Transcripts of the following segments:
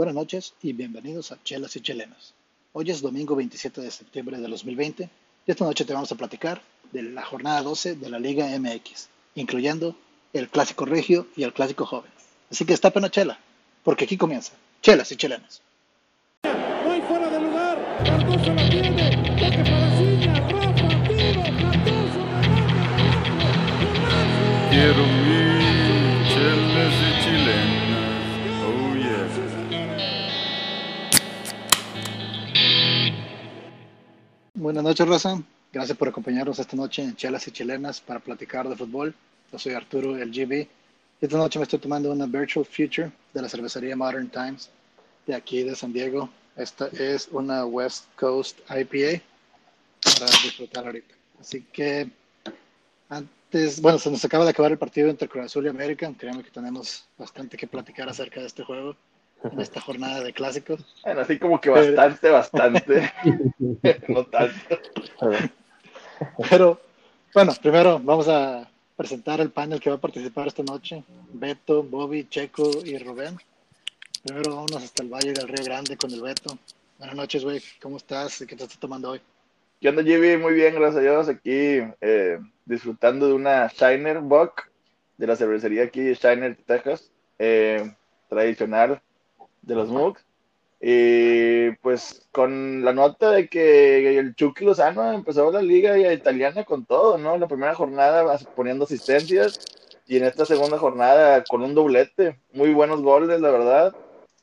buenas noches y bienvenidos a Chelas y Chelenas. Hoy es domingo 27 de septiembre de 2020 y esta noche te vamos a platicar de la jornada 12 de la Liga MX, incluyendo el Clásico Regio y el Clásico Joven. Así que está pena chela, porque aquí comienza Chelas y Chelenas. No hay fuera de lugar. Cardoso la tiene. Toque para Ciña. Rafa, tiro. Cardoso, remate. Golazo. Quiero Buenas noches, Rosa. Gracias por acompañarnos esta noche en Chelas y Chilenas para platicar de fútbol. Yo soy Arturo, el GB. Esta noche me estoy tomando una Virtual Future de la cervecería Modern Times de aquí de San Diego. Esta es una West Coast IPA para disfrutar ahorita. Así que antes, bueno, se nos acaba de acabar el partido entre Cruz Azul y América. Créanme que tenemos bastante que platicar acerca de este juego en esta jornada de clásicos. Bueno, así como que bastante, bastante. no tanto. Pero bueno, primero vamos a presentar el panel que va a participar esta noche. Beto, Bobby, Checo y Rubén. Primero vámonos hasta el Valle del Río Grande con el Beto. Buenas noches, güey. ¿Cómo estás? ¿Qué te estás tomando hoy? ¿Qué onda, Jimmy? Muy bien, gracias a Dios. Aquí eh, disfrutando de una Shiner Buck de la cervecería aquí de Shiner, Texas. Eh, tradicional de los Mugs. Y pues con la nota de que el Chucky Lozano empezó la liga italiana con todo, ¿no? La primera jornada poniendo asistencias y en esta segunda jornada con un doblete. Muy buenos goles, la verdad.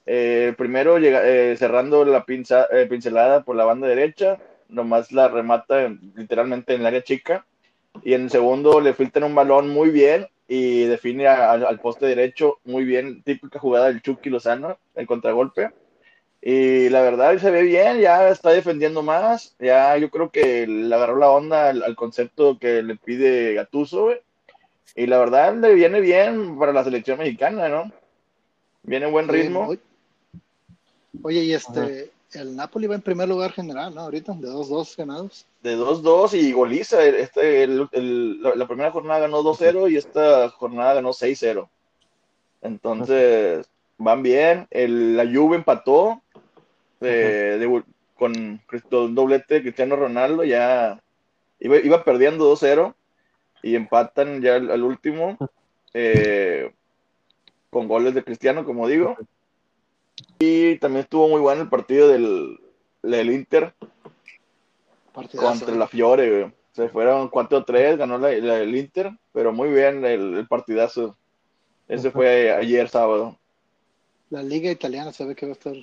Eh, primero llega, eh, cerrando la eh, pincelada por la banda derecha, nomás la remata en- literalmente en el área chica. Y en el segundo le filtran un balón muy bien y define a- al- al poste derecho muy bien, típica jugada del Chucky Lozano, el contragolpe. Y la verdad se ve bien, ya está defendiendo más, ya yo creo que le agarró la onda al, al concepto que le pide Gattuso, güey. Y la verdad le viene bien para la selección mexicana, ¿no? Viene en buen ritmo. Oye, Oye, y este, el Napoli va en primer lugar general, ¿no? Ahorita, de 2-2 ganados. de 2-2 y goliza. Este, el- el- la, la primera jornada ganó 2-0 y esta jornada ganó 6-0. Entonces, van bien. El, la Juve empató eh, de- con Cristo- doblete de Cristiano Ronaldo. Ya iba, iba perdiendo 2-0 y empatan ya al, al último eh, con goles de Cristiano, como digo. Y también estuvo muy bueno el partido del, del Inter Partidazo, contra ¿eh? la Fiore, güey. Se fueron 4-3, ganó la- la- el Inter, pero muy bien el, el partidazo. Ese fue ayer sábado. La liga italiana se ve que va a estar.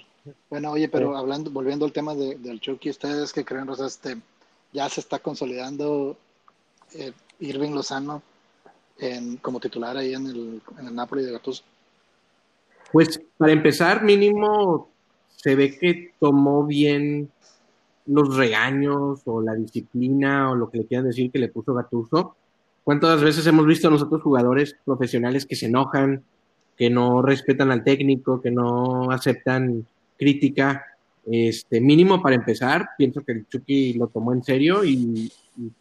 Bueno, oye, pero hablando, volviendo al tema de- del Chucky, ¿ustedes qué creen, Rosa? Este, ya se está consolidando eh, Irving Lozano en, como titular ahí en el, en el Napoli de Gattuso. Pues para empezar, mínimo se ve que tomó bien los regaños o la disciplina o lo que le quieran decir que le puso Gattuso. ¿Cuántas veces hemos visto a nosotros jugadores profesionales que se enojan, que no respetan al técnico, que no aceptan crítica? Este, mínimo para empezar, pienso que el Chucky lo tomó en serio y, y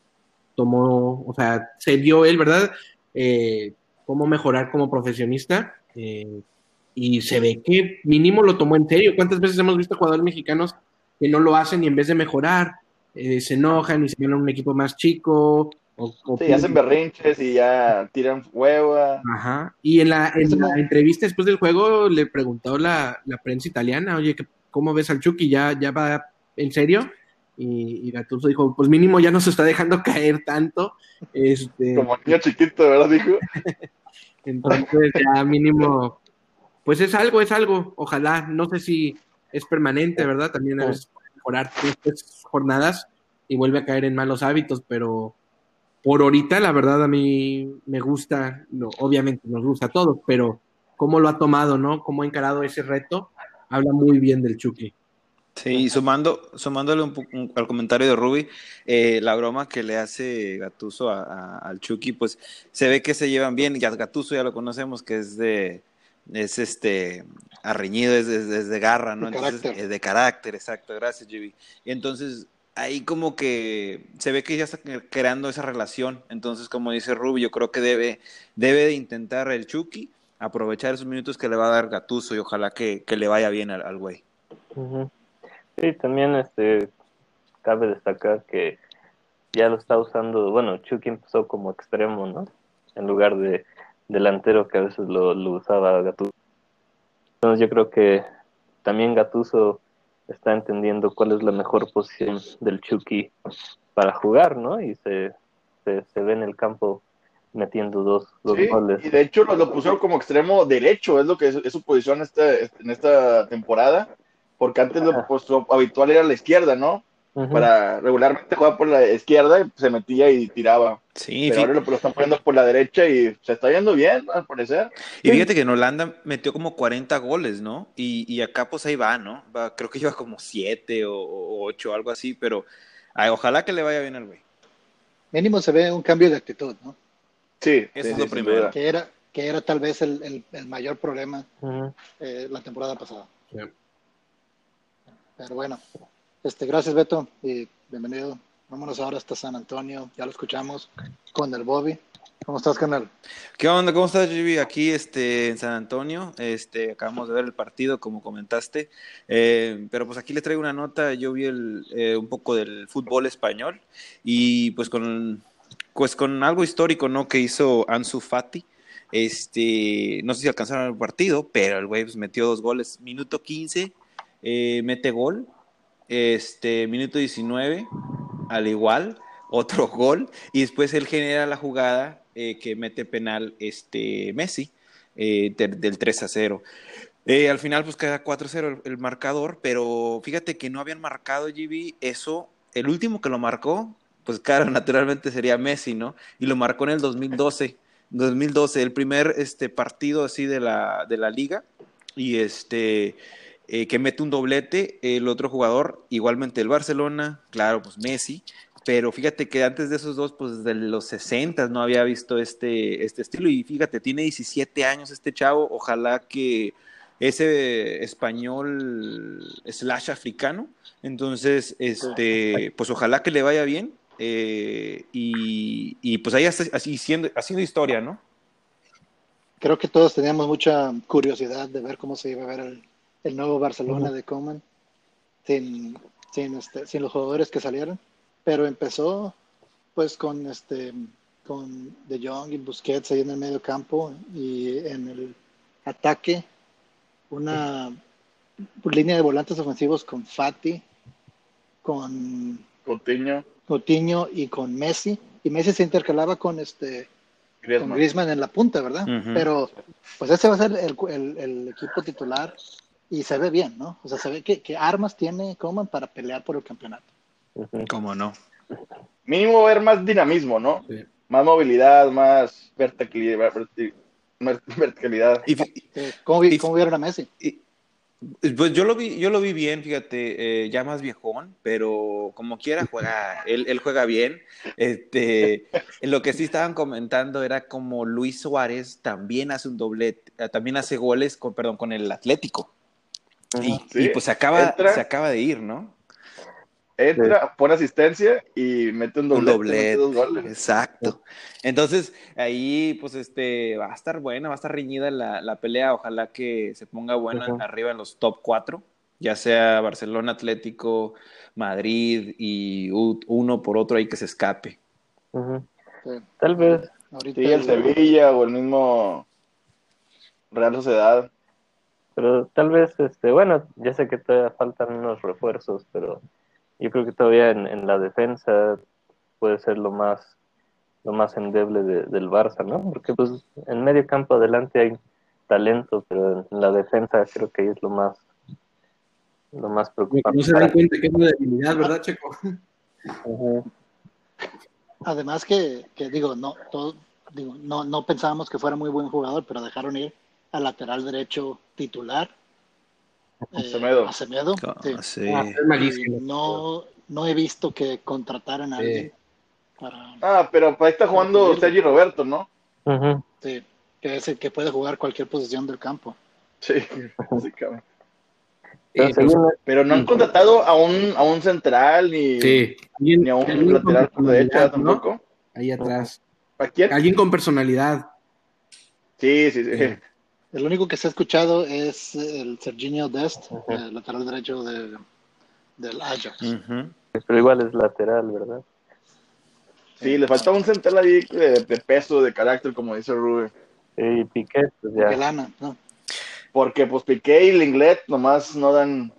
tomó, o sea, se vio él, ¿verdad? Eh, cómo mejorar como profesionista. eh, y se ve que mínimo lo tomó en serio. ¿Cuántas veces hemos visto jugadores mexicanos que no lo hacen y en vez de mejorar eh, se enojan y se vienen a un equipo más chico? O, o Sí, hacen berrinches y ya tiran hueva. Ajá. Y en la, en entrevista después del juego le preguntó la, la prensa italiana, oye, ¿qué- ¿cómo ves al Chucky? ¿Ya, ya va en serio? Y, y Gattuso dijo, pues mínimo ya no se está dejando caer tanto. Este, Como niño chiquito, ¿verdad? Dijo. entonces ya mínimo, pues es algo, es algo. Ojalá, no sé si es permanente, ¿verdad? También a veces puede mejorar tres, jornadas y vuelve a caer en malos hábitos, pero por ahorita la verdad a mí me gusta, no, obviamente nos gusta a todos, pero cómo lo ha tomado, ¿no? Cómo ha encarado ese reto, habla muy bien del Chucky. Sí, y sumando, sumándole un, un- al comentario de Ruby, eh, la broma que le hace Gatuso a- a- al Chucky, pues se ve que se llevan bien, y a Gatuso ya lo conocemos, que es de, es este, arreñido, es, es- es de garra, ¿no? De Entonces, carácter. es de carácter, exacto, gracias, Jimmy. Y entonces, ahí como que se ve que ya está creando esa relación, entonces, como dice Ruby, yo creo que debe, debe de intentar el Chucky, aprovechar esos minutos que le va a dar Gatuso y ojalá que, que le vaya bien al, al güey. Sí, también este cabe destacar que ya lo está usando, bueno, Chucky empezó como extremo, ¿no? En lugar de delantero que a veces lo, lo usaba Gattuso. Entonces yo creo que también Gatuso está entendiendo cuál es la mejor posición del Chucky para jugar, ¿no? Y se, se, se ve en el campo metiendo dos, dos Sí, goles. y de hecho lo, lo pusieron como extremo derecho, es lo que es, es su posición este- en esta temporada, porque antes lo, pues, lo habitual era la izquierda, ¿no? Para regularmente jugaba por la izquierda y se metía y tiraba. Sí, Pero ahora lo, lo están poniendo por la derecha y se está yendo bien, al parecer. y fíjate que en Holanda metió como 40 goles, ¿no? Y, y acá pues ahí va, ¿no? Va, creo que lleva como 7 o 8, algo así, pero ay, ojalá que le vaya bien al güey. Mínimo se ve un cambio de actitud, ¿no? Sí, Eso sí, es lo primero. Que era, que era tal vez el, el- el mayor problema Ujú. eh, la temporada pasada. Sí. Pero bueno, este, gracias Beto y bienvenido. Vámonos ahora hasta San Antonio, ya lo escuchamos con el Bobby. ¿Cómo estás, canal? ¿Qué onda? ¿Cómo estás, Jimmy? Aquí este, en San Antonio. Este, acabamos de ver el partido, como comentaste. Eh, pero pues aquí les traigo una nota. Yo vi el, eh, un poco del fútbol español y pues con, pues con algo histórico, ¿no? Que hizo Ansu Fati. Este, no sé si alcanzaron el partido, pero el güey pues, metió dos goles. Minuto 15, eh, mete gol. Este, minuto 19, al igual, otro gol. Y después él genera la jugada eh, que mete penal este Messi eh, de- del 3 a 0. Eh, al final pues queda 4-0 el, el marcador, pero fíjate que no habían marcado GB eso, el último que lo marcó, pues claro, naturalmente sería Messi, ¿no? Y lo marcó en el 2012, 2012, el primer este partido así de la, de la liga y este eh, que mete un doblete, el otro jugador, igualmente el Barcelona, claro, pues Messi, pero fíjate que antes de esos dos, pues desde los 60 no había visto este, este estilo. Y fíjate, tiene 17 años este chavo. Ojalá que ese español slash africano. Entonces, este, pues ojalá que le vaya bien. eh, y, y pues ahí está así siendo, haciendo historia, ¿no? Creo que todos teníamos mucha curiosidad de ver cómo se iba a ver el, el nuevo Barcelona de Coman sin, sin, este, sin los jugadores que salieron, pero empezó pues con este con De Jong y Busquets ahí en el medio campo y en el ataque una línea de volantes ofensivos con Fati, con Coutinho, Coutinho y con Messi y Messi se intercalaba con este con Griezmann. Griezmann en la punta, ¿verdad? Pero pues ese va a ser el, el- el equipo titular y se ve bien, ¿no? O sea, se ve que, que armas tiene Coman para pelear por el campeonato. ¿Cómo no? Mínimo ver más dinamismo, ¿no? Sí. Más movilidad, más verticalidad. Y, ¿Cómo, vi- Y- cómo vieron a Messi? y- pues yo lo vi, yo lo vi bien, fíjate, eh, ya más viejón, pero como quiera juega, él, él juega bien. Este, lo que sí estaban comentando era como Luis Suárez también hace un doblete, eh, también hace goles con, perdón, con el Atlético. Y, Sí, y, pues se acaba, entra. se acaba de ir, ¿no? Entra, pone asistencia y mete un Un doblete. doblete. mete dos goles. Exacto. Entonces, ahí, pues, este, va a estar buena, va a estar reñida la, la pelea. Ojalá que se ponga buena arriba en los top 4, ya sea Barcelona, Atlético, Madrid y uno por otro ahí que se escape. Sí. Tal vez. Ahorita Sí, el Sevilla o el mismo Real Sociedad. Pero tal vez, este, bueno, ya sé que todavía faltan unos refuerzos, pero yo creo que todavía en, en la defensa puede ser lo más lo más endeble de- del Barça, ¿no? Porque pues en medio campo adelante hay talento, pero en la defensa creo que ahí es lo más lo más preocupante. No se dan cuenta que es una debilidad, ¿verdad, Checo? Además que, que digo, no, todo, digo, no, no pensábamos que fuera muy buen jugador, pero dejaron ir al lateral derecho titular. eh, Semedo. a Semedo, sí. Sí. Ah, es Y malísimo. no, no he visto que contrataran a Sí. alguien para Ah, pero ahí está jugando Sergi Roberto, ¿no? Sí, que es el que puede jugar cualquier posición del campo. Sí, básicamente. Pero Sí, pero- según- Pero no han contratado a un, a un central ni, Sí. Ni a un lateral por derecha tampoco. Ahí atrás. ¿A quién? Alguien con personalidad. Sí, sí, sí. El único que se ha escuchado es el Serginho Dest, el lateral derecho de, del Ajax. Pero igual es lateral, ¿verdad? Sí, le falta un central ahí de, de peso, de carácter, como dice Rubén. Y Piqué, pues ya. lana, ¿no? Porque pues Piqué y Linglet nomás no dan,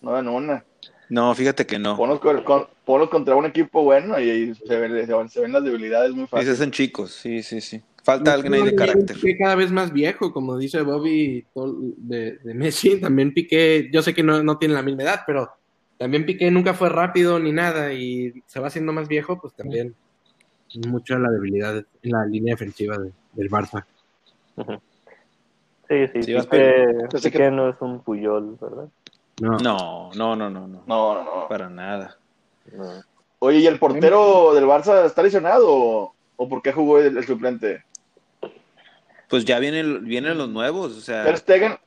no dan una. No, fíjate que no. Ponlos, con- con- ponlos contra un equipo bueno y ahí se ven, se ven- se ven las debilidades muy fácil. se hacen chicos, sí, sí, sí. Falta alguien ahí de carácter. Piqué cada vez más viejo, como dice Bobby de, de Messi. También Piqué, yo sé que no, no tiene la misma edad, pero también Piqué nunca fue rápido ni nada y se va haciendo más viejo, pues también mucho de la debilidad en la línea defensiva de- del Barça. Sí, sí, Piqué, que- no es un Puyol, ¿verdad? No, No, no, no, no, no. No, no. Para nada. No. Oye, ¿y el portero del Barça está lesionado o, o por qué jugó el, el suplente? Pues ya vienen, vienen los nuevos, o sea, Ter Stegen,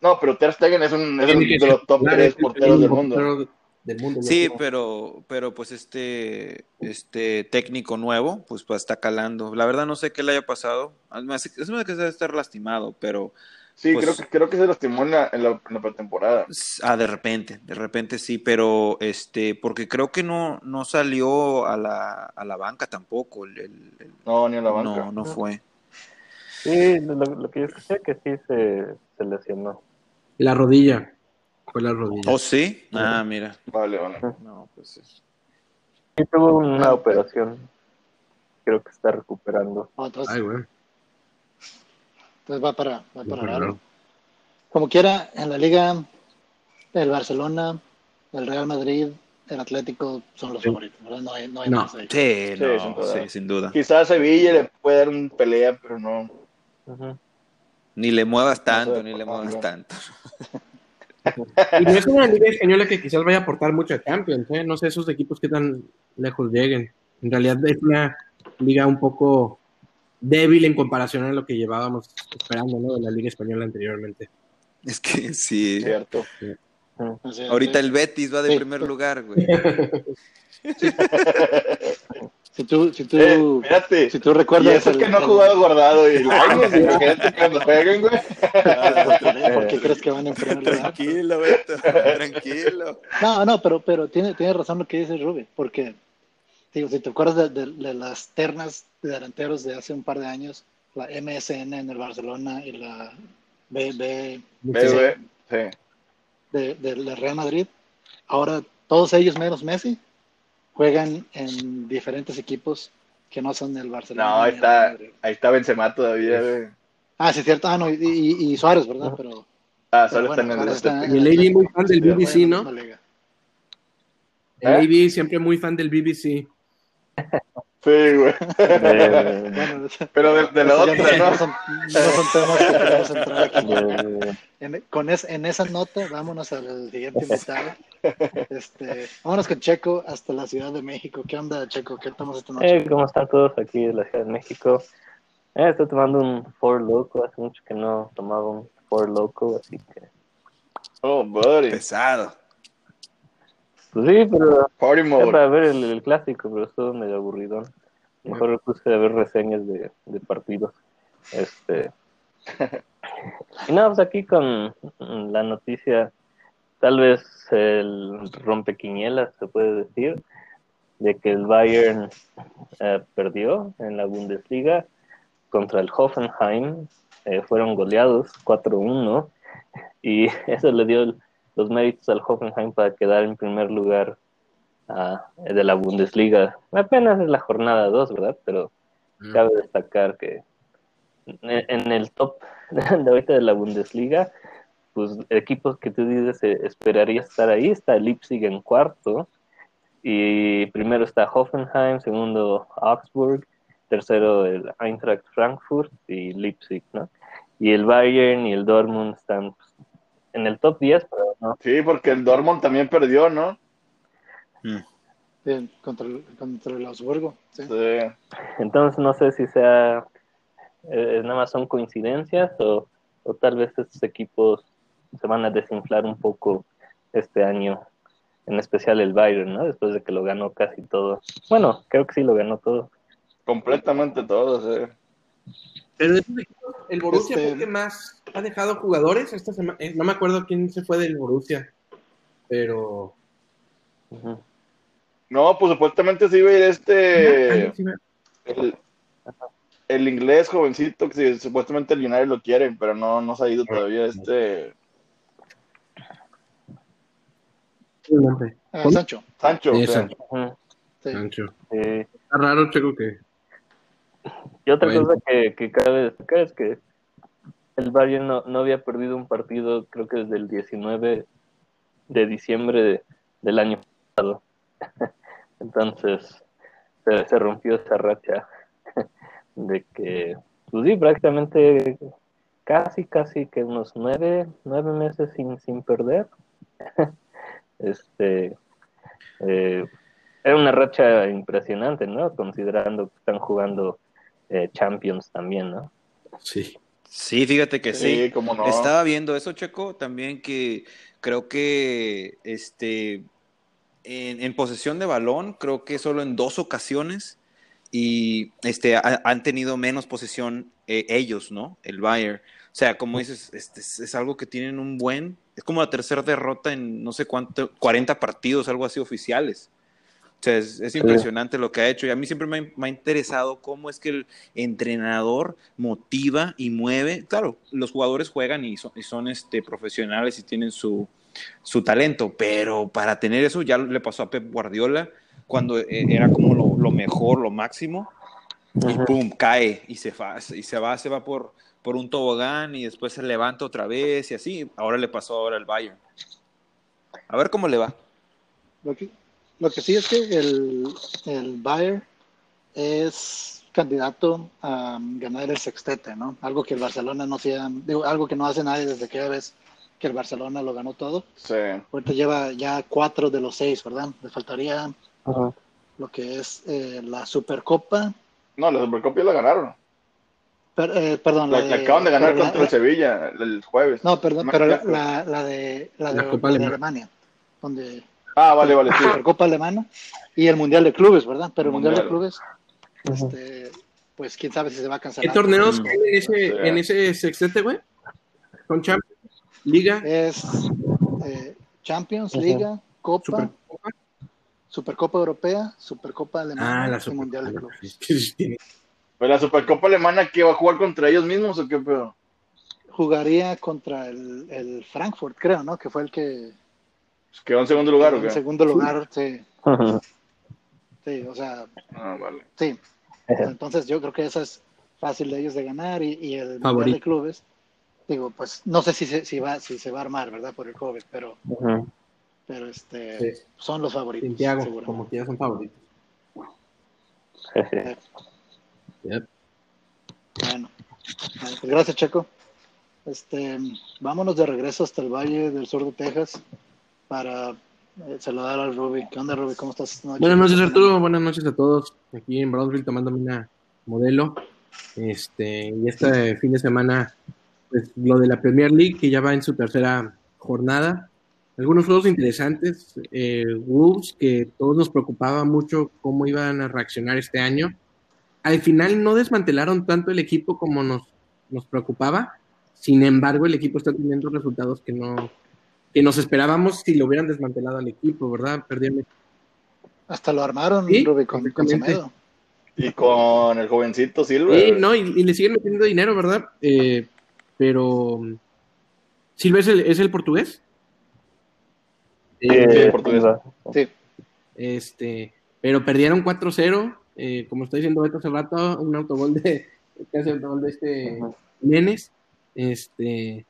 no, pero Ter Stegen es, un, es Tiene un que de los top titular, 3 es el porteros del mundo. portero del mundo, yo sí, creo. pero, pero pues este, este técnico nuevo, pues, pues está calando. La verdad no sé qué le haya pasado. Además, es una que debe estar lastimado, pero Sí, Pues- creo, que, creo que se lastimó en la, en la, en la pretemporada. ah, de repente, de repente sí, pero este, porque creo que no, no salió a la, a la banca tampoco. El, el- el- No, ni en la banca. no, no fue. Sí, lo, lo que yo escuché que sí se, se lesionó. La rodilla. Fue la rodilla. ¿Oh, sí? Ah, mira. Vale, vale. No, pues sí. Sí, tuvo una operación. Creo que está recuperando. No, entonces, Ay, güey. entonces va para, va para no. Como quiera, en la liga, el Barcelona, el Real Madrid, el Atlético son los favoritos, ¿verdad? No hay, no hay No. más ahí. Sí, Sí, no, sin duda. sí, sin duda. Quizás Sevilla le puede dar un pelea, pero no. Ni le muevas tanto, sé, ni le muevas tanto. Y no es una liga española que quizás vaya a aportar mucho a Champions, ¿eh? No sé esos equipos qué tan lejos lleguen. En realidad es una liga un poco débil en comparación a lo que llevábamos esperando, ¿no? De la liga española anteriormente. Es que sí. Cierto. Ahorita el Betis va de Sí. primer lugar, güey. Si tú, si tú, Eh, fíjate. si tú Y recuerdas. eso es el- que no ha el- jugado guardado. Y Lainez, imagínate cuando jueguen, güey. ¿Por qué crees que van en primer lugar? Tranquilo, Beto. Tranquilo. No, no, pero, pero tiene, tiene razón lo que dice Rubi, porque digo, si te acuerdas de, de- de las ternas de delanteros de hace un par de años, la MSN en el Barcelona y la BB güey. Sí. de, de la Real Madrid, ahora todos ellos menos Messi juegan en diferentes equipos que no son el Barcelona. No, ahí está, ahí está Benzema todavía, güey. Ah, sí, es cierto. Ah, no, y, y- y Suárez, ¿verdad? Pero, Ah, solo bueno, en Suárez el está Y el AB muy fan del en BBC, ¿no? El ¿Eh? AB siempre muy fan del BBC. Sí, güey. Bueno, Pero de, de la otra, no, ¿no? son, no son temas que queremos entrar aquí. En, con es- en esa nota, vámonos al siguiente invitado. Este, vámonos con Checo hasta la Ciudad de México. ¿Qué onda, Checo? ¿Qué estamos esta noche? Eh, ¿Cómo están todos aquí en la Ciudad de México? Eh, estoy tomando un Four Loco, hace mucho que no tomaba un Four Loco, así que... Oh, buddy. Pesado. Pues sí, pero Party mode. para ver el, el clásico, pero estuvo medio aburridón. Mejor me puse a ver reseñas de, de partidos. Este... Y nada, pues aquí con la noticia, tal vez el rompequinielas, se puede decir, de que el Bayern eh, perdió en la Bundesliga contra el Hoffenheim, eh, fueron goleados 4-1 y eso le dio el- los méritos al Hoffenheim para quedar en primer lugar ah, de la Bundesliga. Apenas es la jornada 2, ¿verdad? Pero cabe destacar que en en el top de ahorita de la Bundesliga, pues equipos que tú dices eh, esperaría estar ahí, está Leipzig en cuarto, y primero está Hoffenheim, segundo Augsburg, tercero el Eintracht Frankfurt y Leipzig, ¿no? Y el Bayern y el Dortmund están pues, en el top 10, pero no. Sí, porque el Dortmund también perdió, ¿no? Bien, contra, el- contra el Augsburgo. Sí. Sí. Entonces no sé si sea, eh, nada más son coincidencias o, o tal vez estos equipos se van a desinflar un poco este año, en especial el Bayern, ¿no? Después de que lo ganó casi todo. Bueno, creo que sí lo ganó todo. Completamente todos, eh. Pero el Borussia Este- fue que más ha dejado jugadores esta semana. eh, No me acuerdo quién se fue del Borussia, pero. No, pues supuestamente sí iba a ir este. Ah, sí, me- El, el inglés jovencito que sí, supuestamente el United lo quiere, pero no, no se ha ido todavía este. el nombre. Ah, Sancho. Sancho. Sí. Sancho. Sí. Está raro, Checo, que. Y otra Bueno. cosa que, que cabe destacar es que el Bayern no, no había perdido un partido, creo que desde el 19 de diciembre de- del año pasado. Entonces se, se rompió esa racha de que, pues sí, prácticamente casi, casi que unos nueve, nueve meses sin, sin perder. este eh, era una racha impresionante, ¿no? Considerando que están jugando eh, Champions también, ¿no? Sí. Sí, fíjate que sí. Sí, cómo no. Estaba viendo eso, Checo, también que creo que este en, en posesión de balón, creo que solo en dos ocasiones y este ha- han tenido menos posesión eh, ellos, ¿no? El Bayern. O sea, como dices, este es, algo que tienen un buen, es como la tercera derrota en no sé cuánto, 40 partidos, algo así oficiales. O sea, es, es impresionante lo que ha hecho. Y a mí siempre me ha, me ha interesado cómo es que el entrenador motiva y mueve. Claro, los jugadores juegan y son, y son este, profesionales y tienen su, su talento, pero para tener eso ya le pasó a Pep Guardiola cuando eh, era como lo, lo mejor, lo máximo, y pum, cae y se va, y se va, se va por, por un tobogán y después se levanta otra vez y así. Ahora le pasó ahora al Bayern. A ver cómo le va. Lo que, lo que sí es que el, el Bayern es candidato a ganar el sextete, ¿no? Algo que el Barcelona no hacía, digo, algo que no hace nadie desde aquella vez que el Barcelona lo ganó todo. Sí. Ahorita lleva ya cuatro de los seis, ¿verdad? Le faltaría lo que es eh, la Supercopa. No, la Supercopa ya la ganaron. Per- eh, perdón, La, la la de- acaban de ganar la- contra el Sevilla el jueves. No, perdón, pero la, la, de, la de, La Copa de. Alemania, donde Ah, vale, vale, la sí. Supercopa Alemana y el Mundial de Clubes, ¿verdad? Pero el Mundial, de. Clubes, este, pues quién sabe si se va a ¿Qué cancelar. torneos Mm. hay en ese, Sí. en ese sextete, güey? ¿Con Champions? ¿Liga? Es eh, Champions. Liga, Copa, Supercopa. Supercopa Europea, Supercopa Alemana Ah, la y Mundial de. Clubes. Pues la Supercopa Alemana que va a jugar contra ellos mismos o qué pedo. Jugaría contra el, el Frankfurt, creo, ¿no? Que fue el que Pues quedó en segundo lugar o en qué. segundo lugar, sí, sí, o sea, Ah, vale. sí. Entonces yo creo que esa es fácil de ellos de ganar y, y el Mundial de Clubes, digo, pues no sé si se, si va, si se va a armar, ¿verdad? Por el COVID, pero, pero este, Sí. son los favoritos. Santiago, como que ya son favoritos. Yep. Bueno, pues gracias, Checo. Este, vámonos de regreso hasta el Valle del Sur de Texas para eh, saludar al Ruby. ¿Qué onda, Ruby? ¿Cómo estás noche? Buenas noches, Arturo. Buenas noches a todos. Aquí en Brownsville tomándome una modelo. Este, y este fin de semana, pues lo de la Premier League, que ya va en su tercera jornada. Algunos juegos interesantes. Eh, Wolves, que todos nos preocupaba mucho cómo iban a reaccionar este año. Al final no desmantelaron tanto el equipo como nos, nos preocupaba. Sin embargo, el equipo está teniendo resultados que no que nos esperábamos si lo hubieran desmantelado al equipo, ¿verdad? Perdieron Hasta lo armaron, Sí, Ruby, con, con. Semedo. Y con el jovencito Silva. Sí, no, y, y le siguen metiendo dinero, ¿verdad? Eh, pero. ¿Silva es el, es el portugués? Eh, portugués. Sí, Este, pero perdieron 4-0. Eh, como está diciendo Beto hace rato, un autogol de. Casi autogol de este. Jiménez. Este.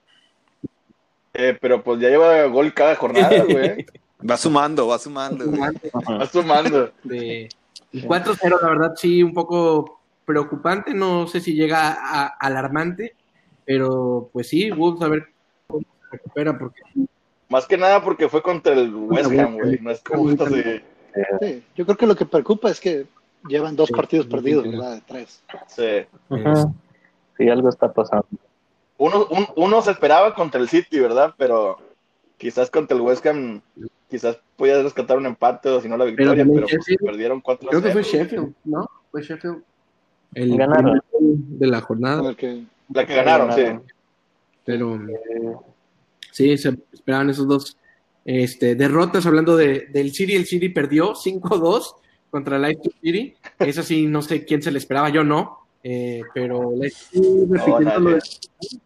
Eh, pero pues ya lleva gol cada jornada, güey. Va sumando, va sumando. güey. Va sumando. de- y 4-0, la verdad, sí, un poco preocupante. No sé si llega a, a alarmante, pero pues sí, Wolves a ver cómo se recupera, porque Más que nada porque fue contra el West Ham, güey. No es como esto de... sí. Yo creo que lo que preocupa es que llevan dos Sí, partidos perdidos. ¿verdad? De tres. Sí. Sí, algo está pasando. Uno, un- uno se esperaba contra el City, ¿verdad? Pero quizás contra el West Ham, quizás podías rescatar un empate o si no la victoria, también pero, pues, perdieron 4 creo que fue Sheffield, ¿no? Fue Sheffield. El Ganaron. de la jornada. Con el que, La que ganaron, sí. Pero sí, se esperaban esos dos este, derrotas. Hablando de, del City, el City perdió 5-2 contra Leicester City. Eso sí, no sé quién se le esperaba, yo no. Eh, pero Leicester repitiendo, lo de,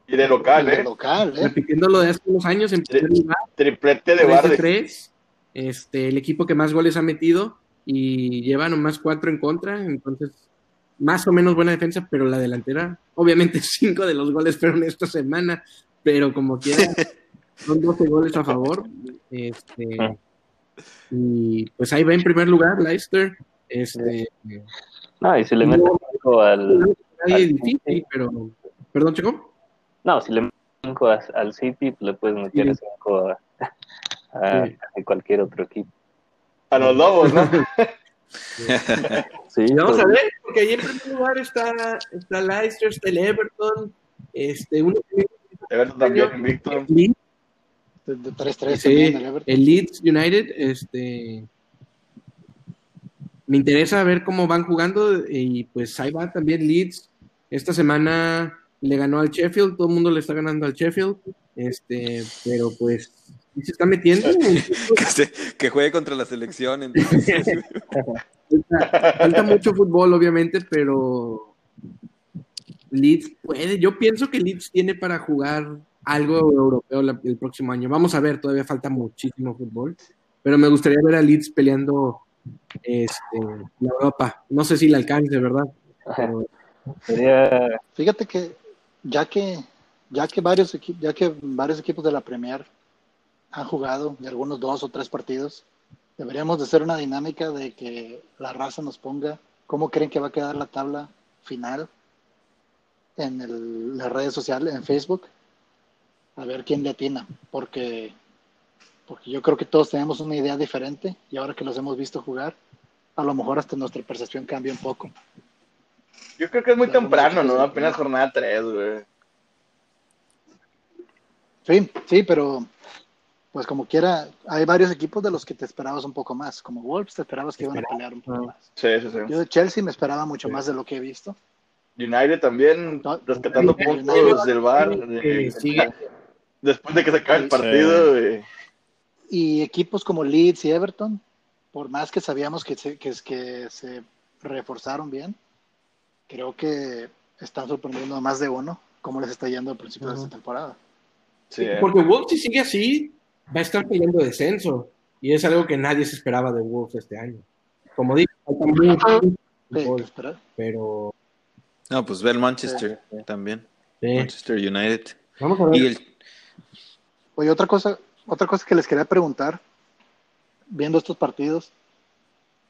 Y de local, De ¿eh? local, ¿eh? repitiendo lo de hace unos años en primer lugar. Triplete de 3 de Barde. 3. Este, el equipo que más goles ha metido y lleva nomás 4 en contra, entonces más o menos buena defensa, pero la delantera, obviamente 5 de los goles fueron esta semana, pero como quiera, son 12 goles a favor. Este, y pues ahí va en primer lugar Leicester. Este, No, y si le cinco al. nadie difícil, pero. Perdón, Chico. No, si le metes cinco a- al City, pues le puedes meter Sí. cinco a, a Sí. casi cualquier otro equipo. A los lobos, ¿no? Sí, vamos pues, a ver, porque ahí en primer lugar está, está Leicester, está el Everton, este, uno que Everton también, invicto. De, de 3-3 sí, también, el Leeds United, este me interesa ver cómo van jugando y pues ahí va también Leeds. Esta semana le ganó al Sheffield, todo el mundo le está ganando al Sheffield, este, pero pues se está metiendo. que, se- que juegue contra la selección. entonces. Falta, falta mucho fútbol, obviamente, pero Leeds puede. Yo pienso que Leeds tiene para jugar algo europeo la- el próximo año. Vamos a ver, todavía falta muchísimo fútbol, pero me gustaría ver a Leeds peleando este, la Europa. No sé si le alcance, ¿verdad? Pero sería Fíjate que ya que ya que varios equipos ya que varios equipos de la Premier han jugado de algunos dos o tres partidos, deberíamos de hacer una dinámica de que la raza nos ponga cómo creen que va a quedar la tabla final en el- las redes sociales, en Facebook, a ver quién le atina, porque porque yo creo que todos tenemos una idea diferente y ahora que los hemos visto jugar, a lo mejor hasta nuestra percepción cambia un poco. Yo creo que es muy temprano, ¿no? Apenas jornada 3, güey. Sí, sí, pero pues como quiera, hay varios equipos de los que te esperabas un poco más. Como Wolves te esperabas que iban a pelear un poco más. Sí, sí, sí. Yo de Chelsea me esperaba mucho más de lo que he visto. United también rescatando United- puntos del bar eh, sigue. Después de que se acabe el partido. Y equipos como Leeds y Everton, por más que sabíamos que se, que, que se reforzaron bien, creo que están sorprendiendo a más de uno cómo les está yendo al principio de esta temporada. Sí, eh. porque Wolves, si sigue así, va a estar peleando descenso. Y es algo que nadie se esperaba de Wolves este año. Como digo, falta mucho Sí, pero No, pues ve el Manchester también. sí. Manchester United. vamos a ver. Y el, Oye, otra cosa, otra cosa que les quería preguntar, viendo estos partidos,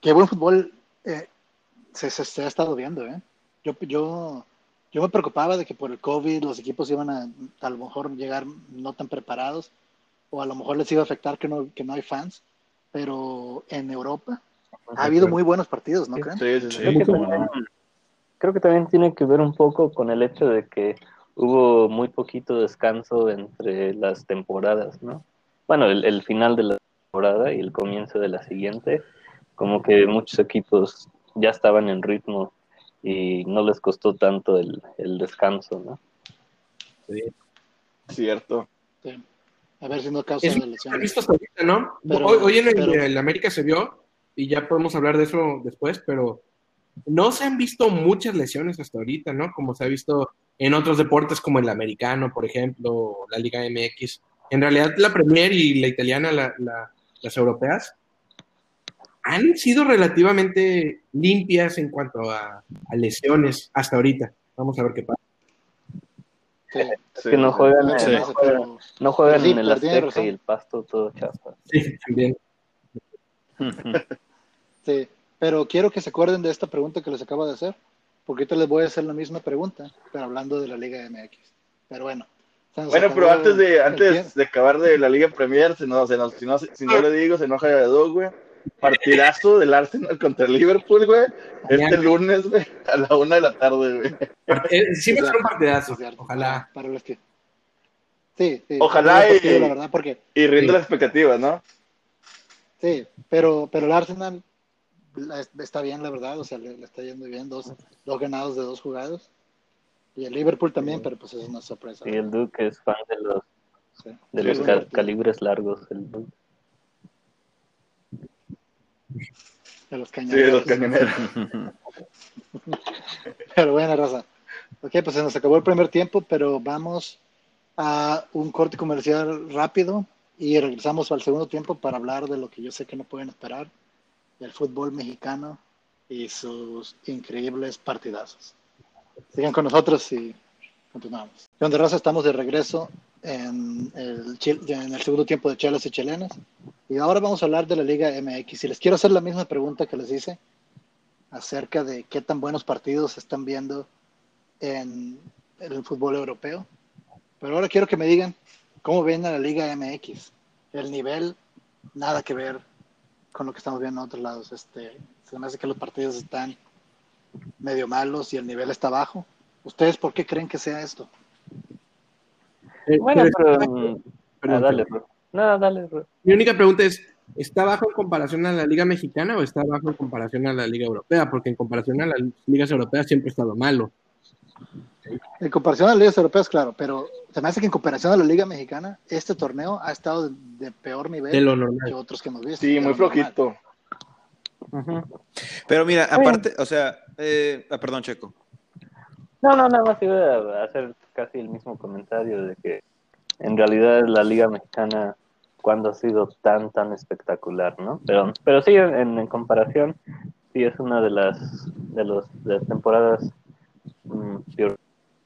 qué buen fútbol eh, se, se- se ha estado viendo, ¿eh? Yo, yo, yo me preocupaba de que por el COVID los equipos iban a a lo mejor llegar no tan preparados o a lo mejor les iba a afectar que no, que no hay fans, pero en Europa ha habido muy buenos partidos, ¿no creen? Sí, sí, sí. Creo que, cómo también, creo que también tiene que ver un poco con el hecho de que hubo muy poquito descanso entre las temporadas, ¿no? Bueno, el, el final de la temporada y el comienzo de la siguiente, como que muchos equipos ya estaban en ritmo y no les costó tanto el, el descanso, ¿no? Cierto. Sí. A ver si no causa lesiones. visto hasta ahorita, ¿no? Pero- hoy, hoy en el, pero- el América se vio, y ya podemos hablar de eso después, pero no se han visto muchas lesiones hasta ahorita, ¿no? Como se ha visto en otros deportes como el americano, por ejemplo, o la Liga MX. En realidad, la Premier y la italiana, la- la- las europeas, han sido relativamente limpias en cuanto a, a lesiones hasta ahorita. Vamos a ver qué pasa. Sí. Sí, que no juegan, Sí, no juegan, pero- no juegan Sí, en el Azteca y el pasto todo chafa. Sí, también. Sí, pero quiero que se acuerden de esta pregunta que les acabo de hacer, porque ahorita les voy a hacer la misma pregunta, pero hablando de la Liga MX. Pero bueno. Bueno, pero antes de antes de acabar de la Liga Premier, si no, se nos- si no, si no le digo, se enoja de dos, güey. Partidazo del Arsenal contra el Liverpool, güey. Este lunes, güey, a la una de la tarde, güey. Eh, a ser un partidazo, ojalá. Para los que... Sí, sí. Ojalá partido, y- La verdad, porque... Y rinde Sí. las expectativas, ¿no? Sí, pero, pero el Arsenal la- está bien, la verdad, o sea, le, le está yendo bien, dos, dos ganados de dos jugados. Y el Liverpool también, pero pues es una sorpresa. Y el Duke es fan de los, Sí. de Sí, los calibres largos. El Duke. De los Sí, cañoneros. los cañoneros. Pero buena raza. Ok, pues se nos acabó el primer tiempo, pero vamos a un corte comercial rápido y regresamos al segundo tiempo para hablar de lo que yo sé que no pueden esperar, del fútbol mexicano y sus increíbles partidazos. Sigan con nosotros y continuamos. ¿Qué onda, raza? Estamos de regreso en el, en el segundo tiempo de Chelas y Chilenas y ahora vamos a hablar de la Liga MX. Y les quiero hacer la misma pregunta que les hice acerca de qué tan buenos partidos están viendo en, en el fútbol europeo. Pero ahora quiero que me digan cómo ven a la Liga MX. El nivel, nada que ver con lo que estamos viendo en otros lados. Este, se me hace que los partidos están medio malos y el nivel está bajo. ¿Ustedes por qué creen que sea esto? Eh, Bueno, pero- pero. perdón, ah, dale, perdón. bro. No, dale, bro. Mi única pregunta es, ¿está bajo en comparación a la Liga Mexicana o está bajo en comparación a la Liga Europea? Porque en comparación a las ligas europeas siempre ha estado malo. En comparación a las ligas europeas, claro, pero se me hace que en comparación a la Liga Mexicana, este torneo ha estado de, de peor nivel De lo que normal. otros que hemos visto. Sí, muy flojito. Pero mira, aparte, o sea, eh, ah, perdón, Checo. No, no, nada más iba a hacer casi el mismo comentario de que en realidad la Liga Mexicana cuando ha sido tan, tan espectacular, ¿no? Pero, pero sí, en, en comparación, sí es una de las, de los, de las temporadas mm, peor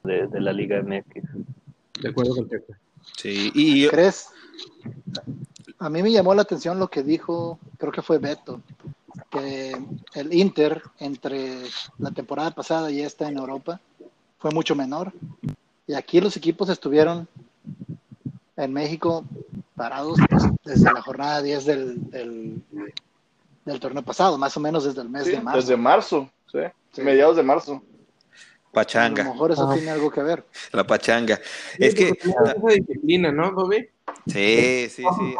de, de la Liga MX. De acuerdo con Checo. Sí, y ¿Crees? A mí me llamó la atención lo que dijo, creo que fue Beto, que el Inter entre la temporada pasada y esta en Europa fue mucho menor. Y aquí los equipos estuvieron en México parados pues, desde la jornada 10 del, del, del torneo pasado, más o menos desde el mes Sí, de marzo. desde marzo, sí. Sí. Mediados de marzo. A lo pachanga, mejor eso Ah. tiene algo que ver. la pachanga. Es que, Esa disciplina, ¿no, Bobby? sí, sí, sí.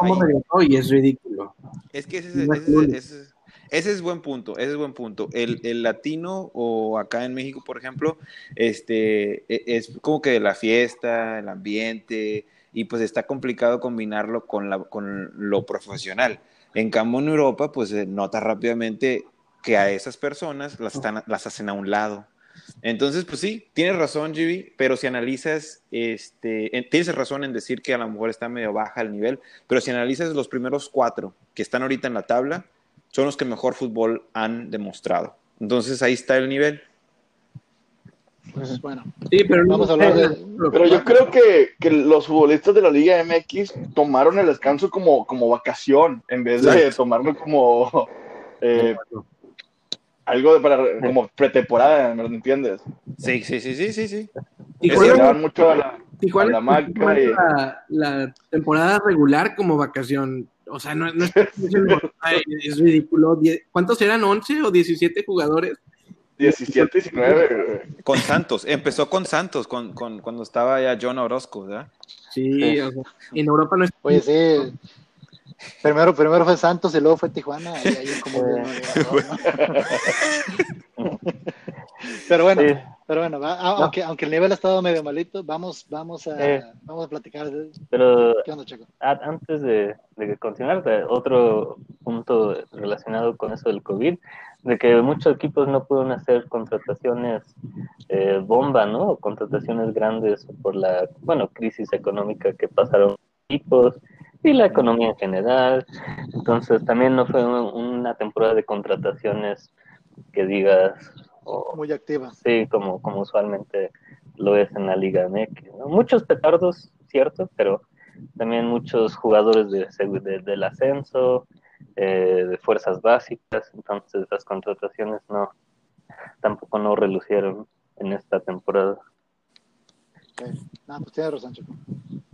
Y es ridículo. Es que ese ese es ese ese buen punto, ese es buen punto. El, el latino o acá en México, por ejemplo, este, e- es como que la fiesta, el ambiente, y pues está complicado combinarlo con, la, con lo profesional. En cambio, en Europa, pues se nota rápidamente que a esas personas las, están, las hacen a un lado. Entonces, pues sí, tienes razón, GB, pero si analizas, este, en- tienes razón en decir que a lo mejor está medio baja el nivel, pero si analizas los primeros cuatro que están ahorita en la tabla, son los que mejor fútbol han demostrado. Entonces ahí está el nivel. Pues bueno, Sí, pero no Vamos a hablar de- Pero yo creo que, que los futbolistas de la Liga MX tomaron el descanso como, como vacación, en vez de Exacto. tomarlo como eh, algo de para, como pretemporada, ¿me entiendes? Sí, sí, sí, sí, sí, sí. Se llevaban mucho a la, a la marca tomó y- la, la temporada regular como vacación. O sea, no, no es, es ridículo. ¿Cuántos eran? ¿11 o 17 jugadores? 17, 19. Con Santos, empezó con Santos, con, con- cuando estaba ya John Orozco, ¿verdad? Sí, Sí. o sea, en Europa no es. Oye, sí. Primero, primero fue Santos y luego fue Tijuana. Y ahí como no ¿no? Pero bueno, Sí, pero bueno, va- ah, aunque, aunque el nivel ha estado medio malito, vamos, vamos a, Eh. vamos a platicar. de- pero ¿Qué onda, Checo? a- antes de, de continuar, otro punto relacionado con eso del COVID, de que muchos equipos no pudieron hacer contrataciones eh, bomba, ¿no? Contrataciones grandes por la, bueno, crisis económica que pasaron equipos y la economía en general. Entonces también no fue un- una temporada de contrataciones que digas, oh, Muy activa. Sí, como, como usualmente lo es en la Liga MX. ¿no? Muchos petardos, cierto, pero también muchos jugadores de, de- del ascenso, eh, de fuerzas básicas, entonces las contrataciones no tampoco no relucieron en esta temporada. Ok. No, pues tienes razón, Checo.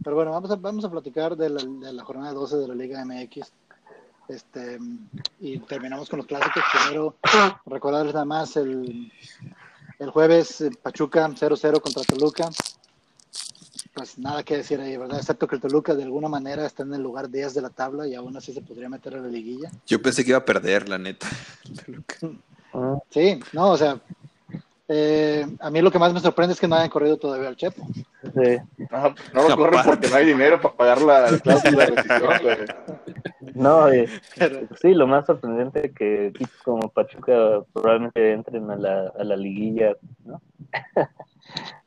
Pero bueno, vamos a, vamos a platicar de la, de la jornada 12 de la Liga MX. Este, y terminamos con los clásicos. Primero, recordarles nada más el, el jueves eh, Pachuca 0-0 contra Toluca. Pues nada que decir ahí, ¿verdad? Excepto que el Toluca de alguna manera está en el lugar 10 de la tabla y aún así se podría meter a la liguilla. Yo pensé que iba a perder, la neta. Sí, no, o sea, Eh, a mí lo que más me sorprende es que no hayan corrido todavía al Chepo. Sí. No, no lo corren porque no hay dinero para pagar la cláusula de rescisión, güey. No, eh, Pero- sí, lo más sorprendente es que equipos como Pachuca probablemente entren a la, a la liguilla, ¿no?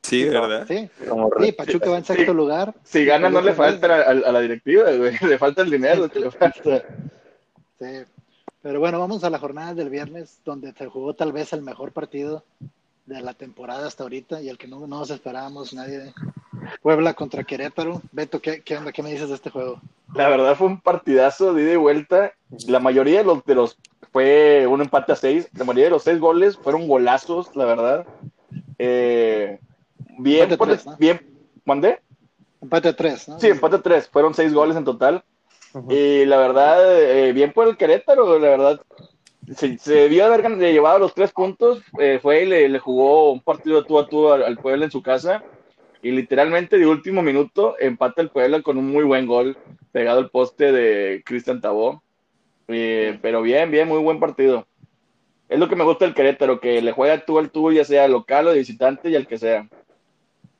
Sí, ¿verdad? Sí, Como sí, re- Pachuca va en sexto Sí. lugar. Si gana no le falta a, a- a la directiva, güey. Le falta el dinero que le falta. Sí. Pero bueno, vamos a la jornada del viernes, donde se jugó tal vez el mejor partido de la temporada hasta ahorita y el que no, no nos esperábamos nadie. Puebla contra Querétaro. Beto, ¿qué, qué onda? ¿Qué me dices de este juego? La verdad fue un partidazo de ida y vuelta. La mayoría de los, de los fue un empate a seis. La mayoría de los seis goles fueron golazos, la verdad. Eh, bien, Empate a tres, ¿no? bien, ¿mandé? Empate a tres, ¿no? Sí, empate a tres. Fueron seis goles en total. Y la verdad, eh, bien por el Querétaro, la verdad. Se, se debió haber llevado los tres puntos. eh, fue y le, le jugó un partido de tú a tú al, al Puebla en su casa. Y literalmente de último minuto empata el Puebla con un muy buen gol pegado al poste de Cristian Tabó. Eh, pero bien, bien, muy buen partido. Es lo que me gusta del Querétaro, que le juega tú al tú, ya sea local o de visitante y al que sea.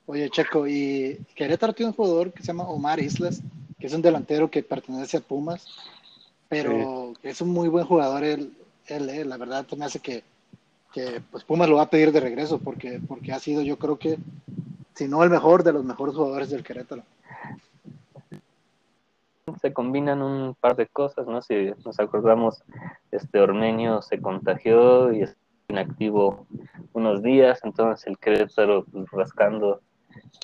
Oye, Checo, y Querétaro tiene un jugador que se llama Omar Islas, que es un delantero que pertenece a Pumas, pero es un muy buen jugador él, él, eh, la verdad me hace que, que pues Pumas lo va a pedir de regreso porque, porque ha sido yo creo que si no el mejor de los mejores jugadores del Querétaro. se combinan un par de cosas, ¿no? Si nos acordamos, este Ormeño se contagió y es inactivo unos días, entonces el Querétaro pues, rascando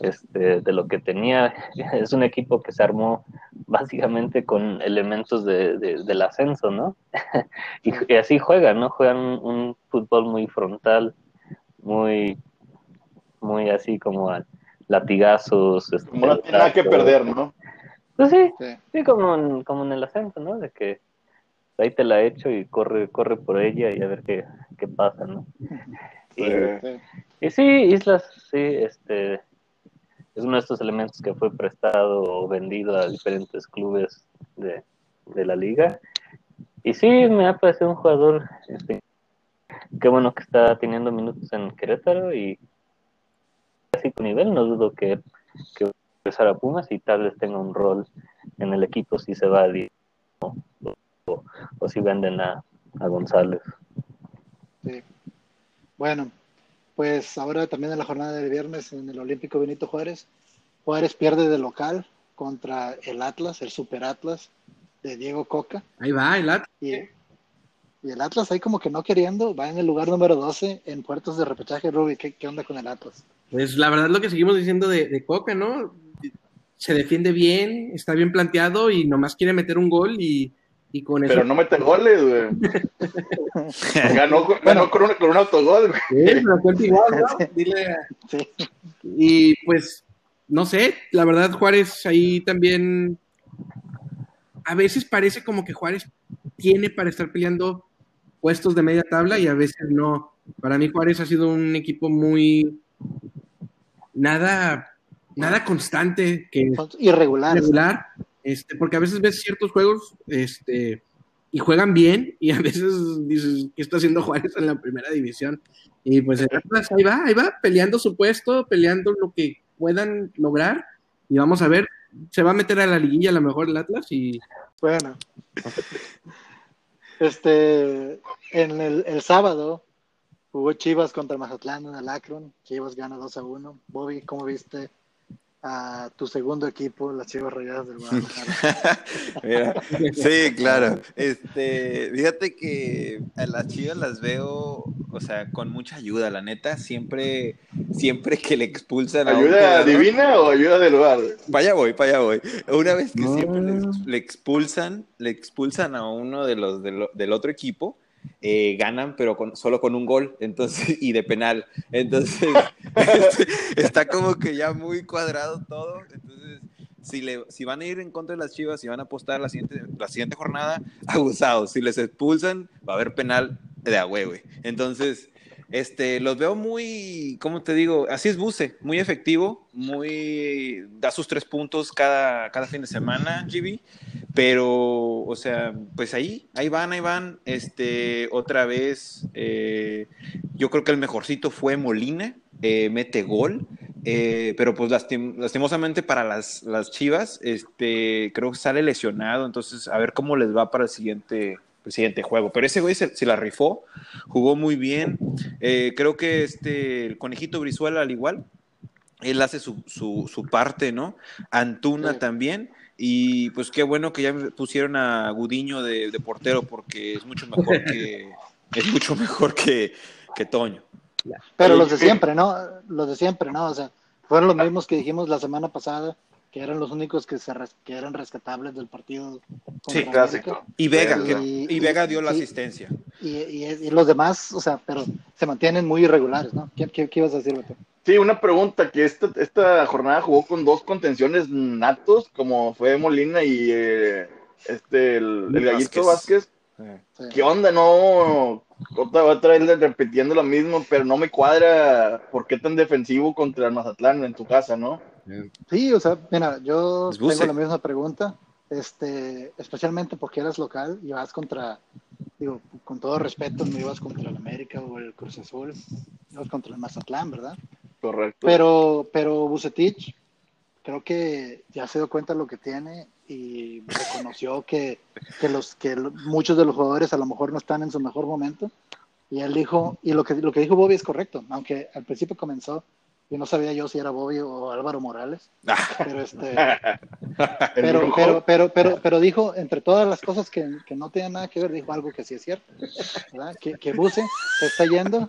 este, de lo que tenía. Es un equipo que se armó básicamente con elementos de, de- del ascenso, ¿no? y, y así juegan, ¿no? Juegan un, un fútbol muy frontal, muy, muy así como a latigazos. este, Como no tiene nada que perder, ¿no? Pues sí, Sí. Sí, como en, como en el acento, ¿no? De que ahí te la echo y corre, corre por ella y a ver qué, qué pasa, ¿no? Y, Sí. y sí, Islas, sí, este, es uno de estos elementos que fue prestado o vendido a diferentes clubes de, de la liga. Y sí, me ha parecido un jugador, este, qué bueno que está teniendo minutos en Querétaro y así con nivel, no dudo que, que a Pumas y tal vez tenga un rol en el equipo si se va a o- o si venden a, a González. Sí. Bueno, pues ahora también en la jornada del viernes en el Olímpico Benito Juárez, Juárez pierde de local contra el Atlas, el Super Atlas de Diego Coca. Ahí va, el Atlas. Y, y el Atlas ahí como que no queriendo, va en el lugar número 12 en puertos de repechaje. Ruby, ¿qué, qué onda con el Atlas? Pues la verdad lo que seguimos diciendo de, de Coca, ¿no? Se defiende bien, está bien planteado y nomás quiere meter un gol y, y con eso... pero no mete goles, güey. Ganó, con- ganó con, un, con un autogol, güey. Sí, pero cuenta igual, ¿no? Dile a- Sí. Y pues, no sé, la verdad Juárez ahí también, a veces parece como que Juárez tiene para estar peleando puestos de media tabla y a veces no. Para mí Juárez ha sido un equipo muy, nada, nada constante, que Son irregulares. Este, porque a veces ves ciertos juegos, este, y juegan bien, y a veces dices, ¿qué está haciendo Juárez en la primera división? Y pues el Atlas ahí va, ahí va, peleando su puesto, peleando lo que puedan lograr, y vamos a ver, se va a meter a la liguilla a lo mejor el Atlas, y Bueno. Este, en el, el sábado jugó Chivas contra Mazatlán en el Akron. Chivas gana 2 a 1. Bobby, ¿cómo viste a tu segundo equipo, las Chivas Rayadas del Guadalajara? Mira, sí, claro. Este, fíjate que a las chivas las veo, o sea, con mucha ayuda, la neta. Siempre, siempre que le expulsan a ¿Ayuda jugador- divina o ayuda del lugar? Para allá voy, para allá voy. Una vez que No. siempre le, ex- le expulsan, le expulsan a uno de los del, del otro equipo, eh, ganan, pero con, solo con un gol, entonces, y de penal. Entonces, está como que ya muy cuadrado todo. Entonces, si, le, si van a ir en contra de las chivas, si van a apostar la siguiente, la siguiente jornada, abusados. Si les expulsan, va a haber penal de a güey. Entonces, este, los veo muy, ¿cómo te digo? Así es Buse, muy efectivo, muy, da sus tres puntos cada, cada fin de semana, GB, pero, o sea, pues ahí, ahí van, ahí van, este, otra vez, eh, Yo creo que el mejorcito fue Molina, eh, mete gol, eh, pero pues lastim- lastimosamente para las, las Chivas, este, creo que sale lesionado, entonces a ver cómo les va para el siguiente, el siguiente juego. Pero ese güey se, se la rifó, jugó muy bien. Eh, creo que este, el conejito Brizuela al igual, él hace su, su, su parte, ¿no? Antuna Sí. también. Y pues qué bueno que ya pusieron a Gudiño de, de portero porque es mucho mejor que es mucho mejor que, que Toño. Pero los de siempre, ¿no? Los de siempre, ¿no? O sea, fueron los mismos que dijimos la semana pasada, que eran los únicos que, se res- que eran rescatables del partido. Sí, clásico. Y Vega, que- y- y Vega dio la asistencia. Y, y, y los demás, o sea, pero se mantienen muy irregulares, ¿no? ¿Qué, qué, qué ibas a decir, Beto? Sí, una pregunta, que esta, esta jornada jugó con dos contenciones natos, como fue Molina y eh, este, el, el Gallito Vázquez. Vázquez. Sí. ¿Qué onda? No, otra, otra vez repitiendo lo mismo, pero no me cuadra por qué tan defensivo contra el Mazatlán en tu casa, ¿no? Sí, o sea, mira, yo tengo la misma pregunta, este, especialmente porque eres local y vas contra, digo, con todo respeto, no ibas contra el América o el Cruz Azul, ibas contra el Mazatlán, ¿verdad? Correcto. Pero, pero Bucetich creo que ya se dio cuenta de lo que tiene y reconoció que, que los que muchos de los jugadores a lo mejor no están en su mejor momento. Y él dijo, y lo que, lo que dijo Bobby es correcto, aunque al principio comenzó, y no sabía yo si era Bobby o Álvaro Morales, pero este, El pero, pero, pero, pero, pero dijo, entre todas las cosas que, que no tenían nada que ver, dijo algo que sí es cierto, ¿verdad? Que, que Buse se está yendo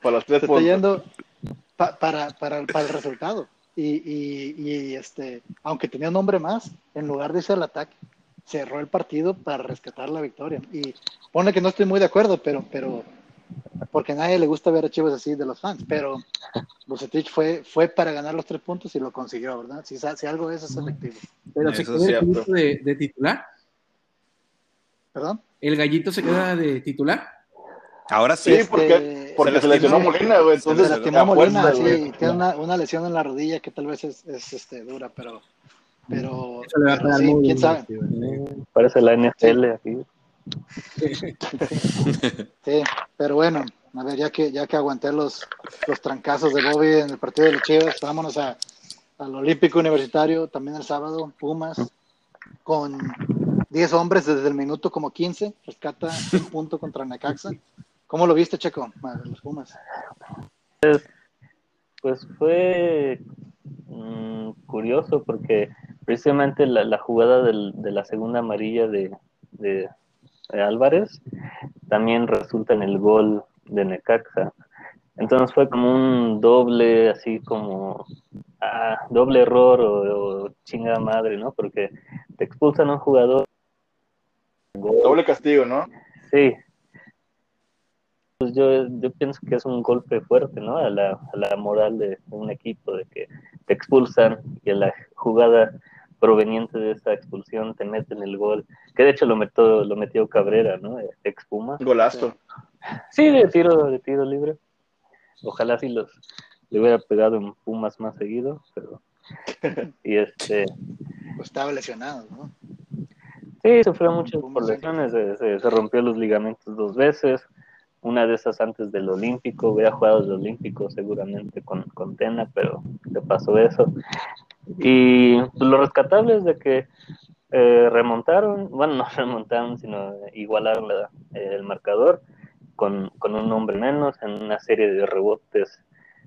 para los tres se está yendo pa- para, para, para el resultado. Y, y, y, este, aunque tenía un hombre más, en lugar de irse al ataque, cerró el partido para rescatar la victoria. Y pone que no estoy muy de acuerdo, pero, pero porque a nadie le gusta ver a Chivas así de los fans, pero Bucetich fue, fue para ganar los tres puntos y lo consiguió, ¿verdad? Si, sa- si algo es, es efectivo. Pero se Eso queda el cierto. gallito de, de titular. ¿Perdón? El gallito se queda de titular. ahora sí. Sí, Este, porque, porque se se lesionó. Molina, güey. Se Entonces, Se lastimó a Molina, fuerza, sí, güey. tiene una, una lesión en la rodilla que tal vez es, es, este, dura, pero, pero, Eso le va a pero sí, quién sabe. Parece la NFL aquí. Sí, pero bueno, a ver, ya que, ya que aguanté los, los trancazos de Bobby en el partido de los Chivas, vámonos a, al Olímpico Universitario, también el sábado, Pumas, con 10 hombres desde el minuto como 15, rescata un punto contra Necaxa. ¿Cómo lo viste, Checo? Los Pumas. Pues fue mm, curioso porque precisamente la, la jugada del- de la segunda amarilla de- de Álvarez también resulta en el gol de Necaxa. Entonces fue como un doble, así como ah, doble error o, o chingada madre, ¿no? Porque te expulsan a un jugador. Doble castigo, ¿no? Sí. Pues yo, yo pienso que es un golpe fuerte, ¿no? A la, a la moral de un equipo, de que te expulsan y a la jugada proveniente de esa expulsión te meten el gol, que de hecho lo metió, lo metió Cabrera, ¿no? Ex Puma. Golazo. Sí, de tiro, de tiro libre. Ojalá sí los le hubiera pegado en Pumas más seguido, pero y este Pues estaba lesionado, ¿no? Sí, sufrió muchas por lesiones, se, se- se rompió los ligamentos dos veces, una de esas antes del Olímpico, hubiera jugado el Olímpico seguramente con, con Tena, pero le pasó eso. Y lo rescatable es de que eh, remontaron, bueno, no remontaron, sino igualaron la- el marcador con, con un hombre menos en una serie de rebotes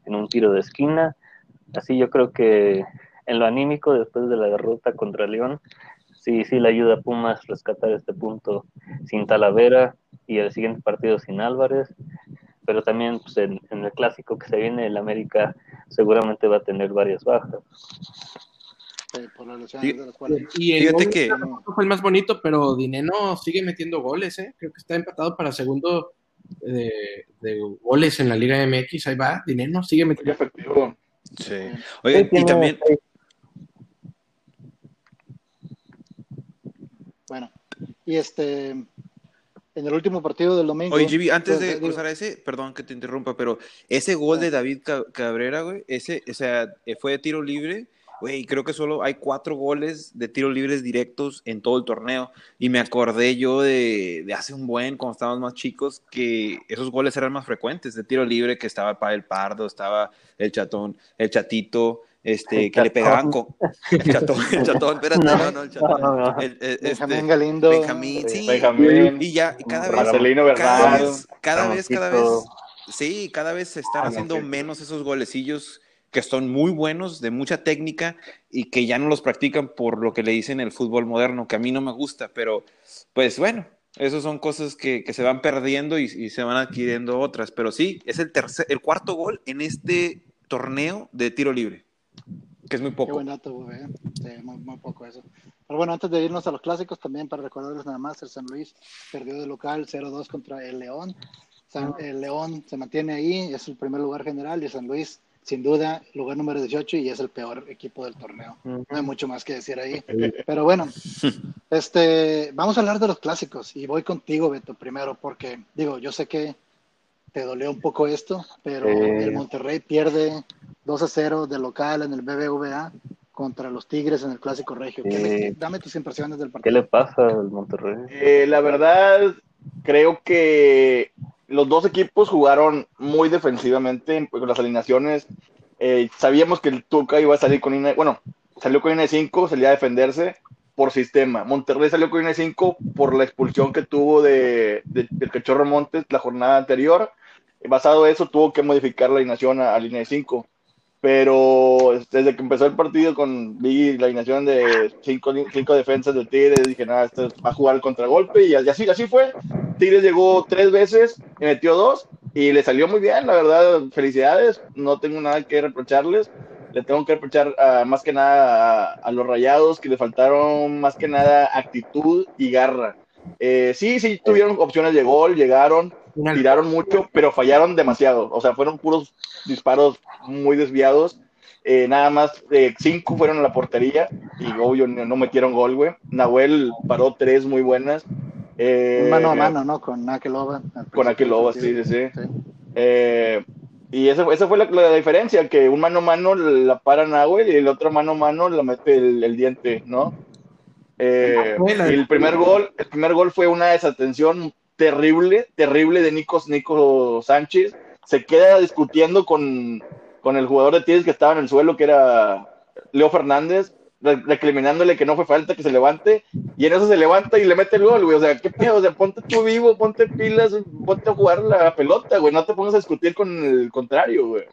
en un tiro de esquina. Así yo creo que en lo anímico, después de la derrota contra León, sí, sí le ayuda a Pumas rescatar este punto sin Talavera y el siguiente partido sin Álvarez, pero también pues, en, en el clásico que se viene, el América seguramente va a tener varias bajas. Por Sí. de cuales. Y el Fíjate que- fue el más bonito, pero Dineno sigue metiendo goles, ¿eh? Creo que está empatado para segundo de, de goles en la Liga MX. Ahí va, Dineno sigue metiendo. efectivo. Sí. Oye, y también, Bueno, y este, en el último partido del domingo. oye, Gibi, antes pues, de digo, cruzar a ese, perdón que te interrumpa, pero ese gol de David Ca- Cabrera, güey, ese, o sea, eh, fue de tiro libre güey, creo que solo hay cuatro goles de tiros libres directos en todo el torneo. Y me acordé yo de, de hace un buen, cuando estábamos más chicos, que esos goles eran más frecuentes de tiro libre, que estaba el Pardo, estaba el Chatón, el Chatito, este, El que le pegaban con... El Chatón, el Chatón, espérate, no, No, no, el Chatón. no, no. El- el- este, Benjamín Galindo. Benjamín, sí. Benjamín, Y ya, y cada vez, Marcelino cada vez, cada vez, cada vez, sí, cada vez se están haciendo Ramoncito. menos esos golecillos que son muy buenos, de mucha técnica y que ya no los practican por lo que le dicen el fútbol moderno, que a mí no me gusta, pero pues bueno, esas son cosas que, que se van perdiendo y, y se van adquiriendo otras, pero sí, es el tercer, el cuarto gol en este torneo de tiro libre, que es muy Qué poco. buen dato, güey. ¿eh? Sí, muy, muy poco eso. Pero bueno, antes de irnos a los clásicos, también para recordarles nada más, el San Luis perdió de local 0-2 contra el León. San- el León se mantiene ahí, es el primer lugar general y San Luis, sin duda, lugar número 18 y es el peor equipo del torneo. No hay mucho más que decir ahí. Pero bueno, este, vamos a hablar de los clásicos y voy contigo, Beto, primero, porque digo, yo sé que te dolió un poco esto, pero Eh. el Monterrey pierde 2 a 0 de local en el BBVA contra los Tigres en el Clásico Regio. ¿Qué le- dame tus impresiones del ¿Qué partido. le pasa al Monterrey? Eh, la verdad, creo que los dos equipos jugaron muy defensivamente con las alineaciones. Eh, sabíamos que el Tuca iba a salir con INE, bueno, salió con INE 5, salía a defenderse por sistema. Monterrey salió con INE 5 por la expulsión que tuvo de, de- del Cachorro Montes la jornada anterior. Basado en eso, tuvo que modificar la alineación a, a línea de 5. Pero desde que empezó el partido con la alineación de cinco, cinco defensas de Tigres, dije, nada, esto va a jugar el contragolpe y así, así fue. Tigres llegó tres veces, metió dos y le salió muy bien, la verdad, felicidades, no tengo nada que reprocharles. Le tengo que reprochar ah, más que nada a, los rayados que le faltaron más que nada actitud y garra. Eh, sí, sí, tuvieron opciones de gol, llegaron, tiraron mucho, pero fallaron demasiado. O sea, fueron puros disparos muy desviados. Eh, nada más eh, cinco fueron a la portería y obvio no, no metieron gol, güey. Nahuel paró tres muy buenas. Eh, Un mano a mano, ¿no? Con Akelova. Con Akelova, sí, sí, sí. Eh, y esa, esa fue la, la diferencia, que un mano a mano la para Nahuel y el otro mano a mano la mete el, el diente, ¿no? Eh, y el primer gol, el primer gol fue una desatención terrible, terrible de Nico, Nico Sánchez. Se queda discutiendo con, con el jugador de Tigres que estaba en el suelo, que era Leo Fernández, re- recriminándole que no fue falta, que se levante, y en eso se levanta y le mete el gol, güey. O sea, ¿qué pedo? O sea, ponte tú vivo, ponte pilas, ponte a jugar la pelota, güey. No te pongas a discutir con el contrario, güey.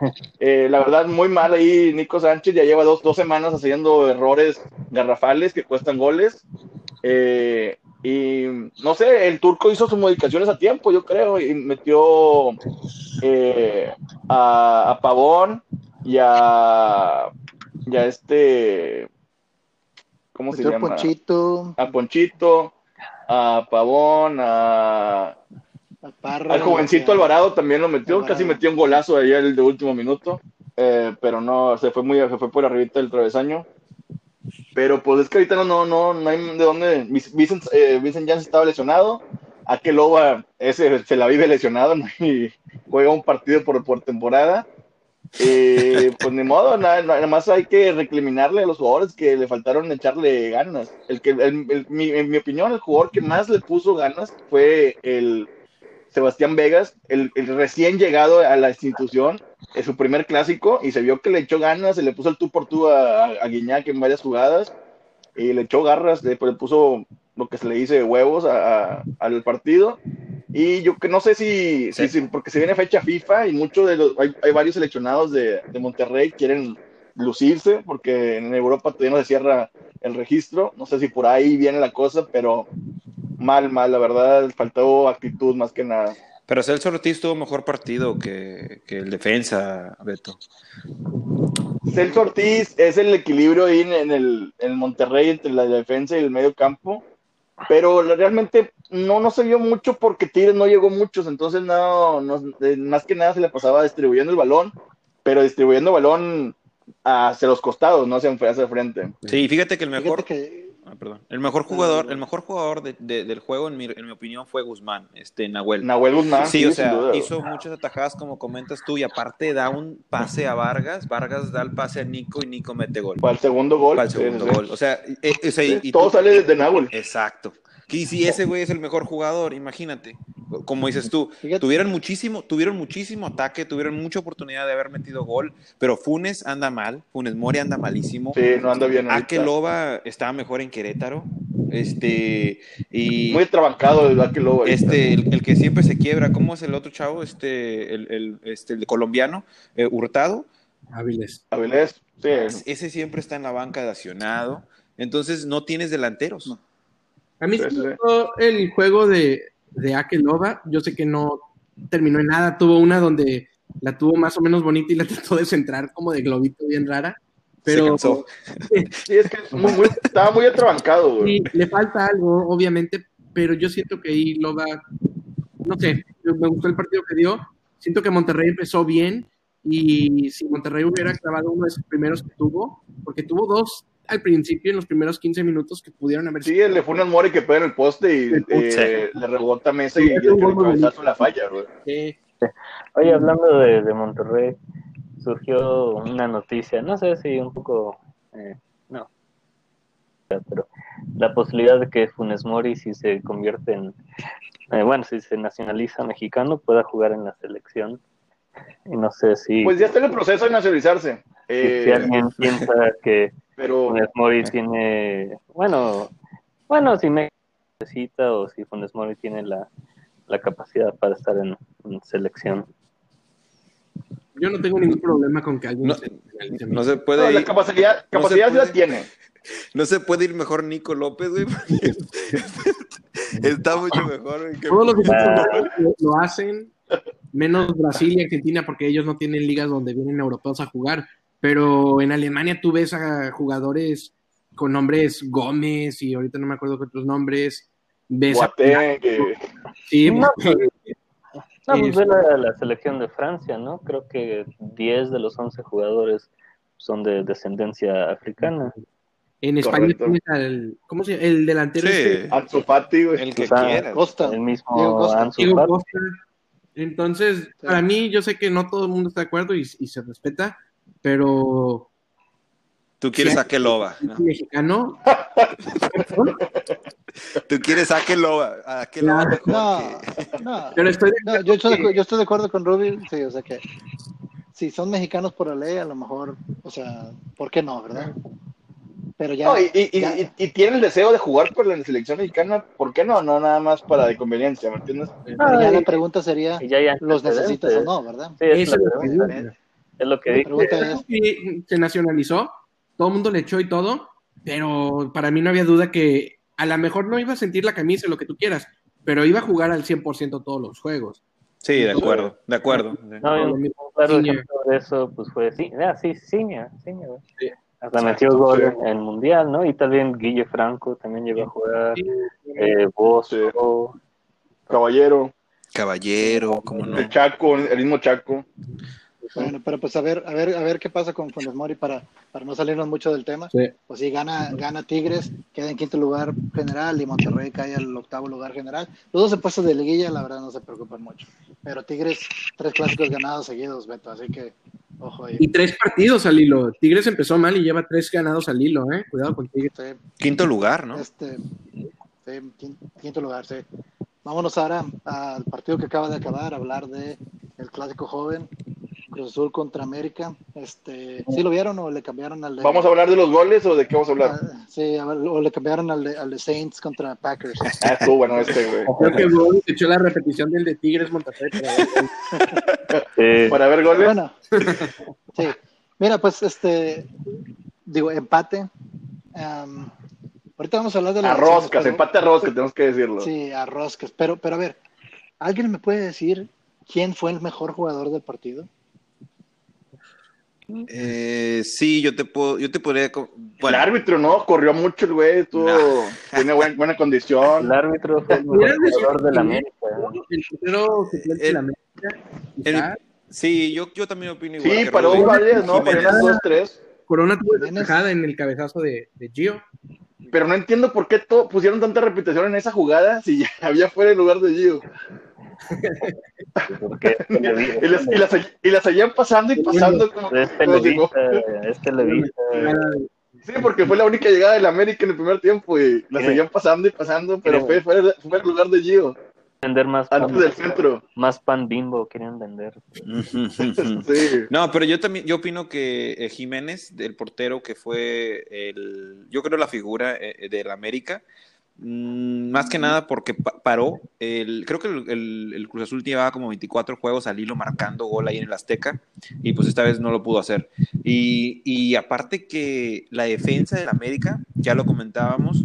Eh, la verdad, muy mal ahí Nico Sánchez, ya lleva dos, dos semanas haciendo errores garrafales que cuestan goles. Eh, y no sé, el turco hizo sus modificaciones a tiempo, yo creo, y metió eh, a, a Pavón y a, y a este, ¿cómo se llama? Ponchito, A Ponchito, a Pavón, a, a Parra. al jovencito a- Alvarado también lo metió, Alvarado. casi metió un golazo ahí el de último minuto, eh, pero no, se fue muy, se fue por arribita del travesaño. Pero pues es que ahorita no, no, no, no hay de dónde. Vincent, eh, Vincent Janssen estaba lesionado. Akeloba ese se la vive lesionado y juega un partido por, por temporada. Eh, pues ni modo, nada, nada más hay que recriminarle a los jugadores que le faltaron echarle ganas. El que, el- en mi opinión, el jugador que más le puso ganas fue el Sebastián Vegas, el, el recién llegado a la institución, en su primer clásico, y se vio que le echó ganas, se le puso el tú por tú a, a Guiñac en varias jugadas, y le echó garras, le, le puso lo que se le dice huevos a- a- al partido. Y yo que no sé si, si- si- porque se viene fecha FIFA y muchos de los, hay, hay varios seleccionados de, de Monterrey quieren lucirse, porque en Europa todavía no se cierra el registro, no sé si por ahí viene la cosa, pero mal, mal, la verdad, faltó actitud más que nada. Pero Celso Ortiz tuvo mejor partido que, que el defensa, Beto. Celso Ortiz es el equilibrio ahí en, en el, en el Monterrey entre la defensa y el medio campo, pero realmente no, no se vio mucho porque Tigres no llegó muchos, entonces no, no- eh, más que nada se le pasaba distribuyendo el balón, pero distribuyendo el balón hacia los costados, no hacia, hacia el frente. Sí, fíjate que el mejor. Que ah, perdón. El mejor jugador, el mejor jugador de- de- del juego, en mi, en mi opinión, fue Guzmán, este Nahuel. Nahuel Guzmán. Sí, o sin sea, duda, hizo muchas atajadas como comentas tú y aparte da un pase a Vargas, Vargas da el pase a Nico y Nico mete gol. Para el segundo gol. Para el segundo sí, sí. gol. O sea, eh, o sea, y- Sí, y todo tú- sale de Nahuel. Exacto. Y si ese güey es el mejor jugador, imagínate. Como dices tú, tuvieron muchísimo, tuvieron muchísimo ataque, tuvieron mucha oportunidad de haber metido gol, pero Funes anda mal, Funes Mori anda malísimo. Sí, no anda bien. Akeloba estaba mejor en Querétaro. Este, y Muy trabancado el Akeloba. este, el, el que siempre se quiebra, ¿cómo es el otro chavo? Este, el, el- este, el colombiano, eh, Hurtado. Hábiles. Avilés, sí. Ese siempre está en la banca de accionado. Entonces no tienes delanteros. A mí Sí, sí me gustó el juego de, de Akelova. Yo sé que no terminó en nada. Tuvo una donde la tuvo más o menos bonita y la trató de centrar como de globito bien rara. Se Pero cansó. Sí, es que muy- muy- estaba muy atrabancado, güey. sí, le falta algo, obviamente. Pero yo siento que ahí Loba, no sé, me gustó el partido que dio. Siento que Monterrey empezó bien. Y si Monterrey hubiera clavado uno de sus primeros que tuvo, porque tuvo dos al principio en los primeros 15 minutos que pudieron haber Sí, le fue un Mori que pega en el poste y eh, le rebota Mesa y, y el cabezazo la falla, güey. Eh, Oye, hablando de, de Monterrey, surgió una noticia, no sé si un poco, eh, no, pero la posibilidad de que Funes Mori, si se convierte en, eh, bueno, si se nacionaliza mexicano, pueda jugar en la selección. Y no sé si, Pues ya está en el proceso de nacionalizarse. si- Eh, si alguien piensa que pero Funes Mori tiene, bueno, bueno, si México necesita o si Funes Mori tiene la, la capacidad para estar en, en selección. yo no tengo ningún problema con que alguien No, se nacionalice no se no, puede la ir, capacidad, no se capacidad puede. la tiene. no se puede ir mejor Nico López, güey. Está mucho mejor. que- Todos los Ah. lo, lo hacen, menos Brasil y Argentina, porque ellos no tienen ligas donde vienen europeos a jugar. Pero en Alemania tú ves a jugadores con nombres Gómez y ahorita no me acuerdo qué otros nombres. Ves a- sí, No, pues, No, Sí, pues ve la, la selección de Francia, ¿no? Creo que 10 de los 11 jugadores son de descendencia africana. en España tienes al, ¿cómo se llama? El delantero Sí, este, Ansu Fati, güey. el que O sea, quiera. Costa. El mismo Diego Costa. Ansu Diego Fati. Costa. Entonces, para mí, yo sé que no todo el mundo está de acuerdo y, y se respeta, pero Tú quieres Sí. a Keloba. el ¿no? mexicano, Tú quieres a Keloba. A Keloba No, no. pero estoy de No, yo, estoy de, yo estoy de acuerdo con Ruby, sí, o sea que si son mexicanos por la ley, a lo mejor, o sea, ¿por qué no, verdad? Pero ya, No, y, y, y- ya- y- y tiene el deseo de jugar por la selección mexicana, ¿por qué no? No nada más para de conveniencia, ¿me entiendes? pero ya la pregunta sería, ya ¿los necesitas o no, verdad? Sí, es, Eso la es Es lo que Sí, se nacionalizó, todo el mundo le echó y todo, pero para mí no había duda que a lo mejor no iba a sentir la camisa, lo que tú quieras, pero iba a jugar al 100% todos los juegos. Sí, de acuerdo, de acuerdo. No, y Lo un mismo claro Ciña. ejemplo de eso pues fue sí, ah, sí, Ciña, Ciña, güey. Sí. Hasta Exacto, metió gol sí. en el Mundial, ¿no? Y también Guille Franco también llegó a jugar, Sí, eh, Bosco, Caballero, Caballero, como no. el Chaco, el mismo Chaco. Bueno, pero pues a ver, a ver, a ver qué pasa con Funes Mori para, para no salirnos mucho del tema. Sí. Pues si gana, gana Tigres, queda en quinto lugar general y Monterrey cae al octavo lugar general. Los dos puestos de liguilla, la verdad, no se preocupan mucho. Pero Tigres, tres clásicos ganados seguidos, Beto, así que ojo ahí. Y tres partidos al hilo. Tigres empezó mal y lleva tres ganados al hilo, ¿eh? Cuidado con Tigres. Sí, Quinto lugar, ¿no? Este, sí, quin- quinto lugar, sí. Vámonos ahora al partido que acaba de acabar, hablar de el clásico joven, Cruz Azul contra América. Este, ¿Sí lo vieron o le cambiaron al de, ¿Vamos a hablar de los goles o de qué vamos a hablar? Ah, sí, a o le cambiaron al de, al de Saints contra Packers? Ah, estuvo bueno este, güey. Creo que Bobby echó la repetición del de Tigres Monterrey. eh, Para ver goles. Bueno, sí. Mira, pues este, digo, empate. Ahorita vamos a hablar de las A roscas, pero- empate a roscas, tenemos que decirlo. Sí, a roscas. Pero, pero a ver, ¿alguien me puede decir quién fue el mejor jugador del partido? Eh, sí, yo te puedo, yo te podría. El árbitro, ¿no? Corrió mucho el güey, estuvo, No. tiene buen- buena condición. el árbitro fue el mejor jugador de la América. El sí, yo, yo también opino igual. Sí, paró varias, ¿no? Paró unas dos, tres. Corona tuvo tajada en el cabezazo de, de Gio. pero no entiendo por qué pusieron tanta repetición en esa jugada si ya había fuera el lugar de Gio. Y las, y las, y las seguían pasando y pasando como, es. Televisa, es Televisa. Sí, porque fue la única llegada del América en el primer tiempo y la seguían pasando y pasando, pero Sí. fue fuera, fue el lugar de Gio, Vender más pan, antes del centro. más pan bimbo, querían vender. Sí. No, pero yo también, yo opino que eh, Jiménez, el portero que fue el, yo creo la figura eh, del América, más que nada porque pa- paró, el, creo que el, el- el Cruz Azul llevaba como 24 juegos al hilo marcando gol ahí en el Azteca y pues esta vez no lo pudo hacer. Y, y aparte que la defensa del América, ya lo comentábamos,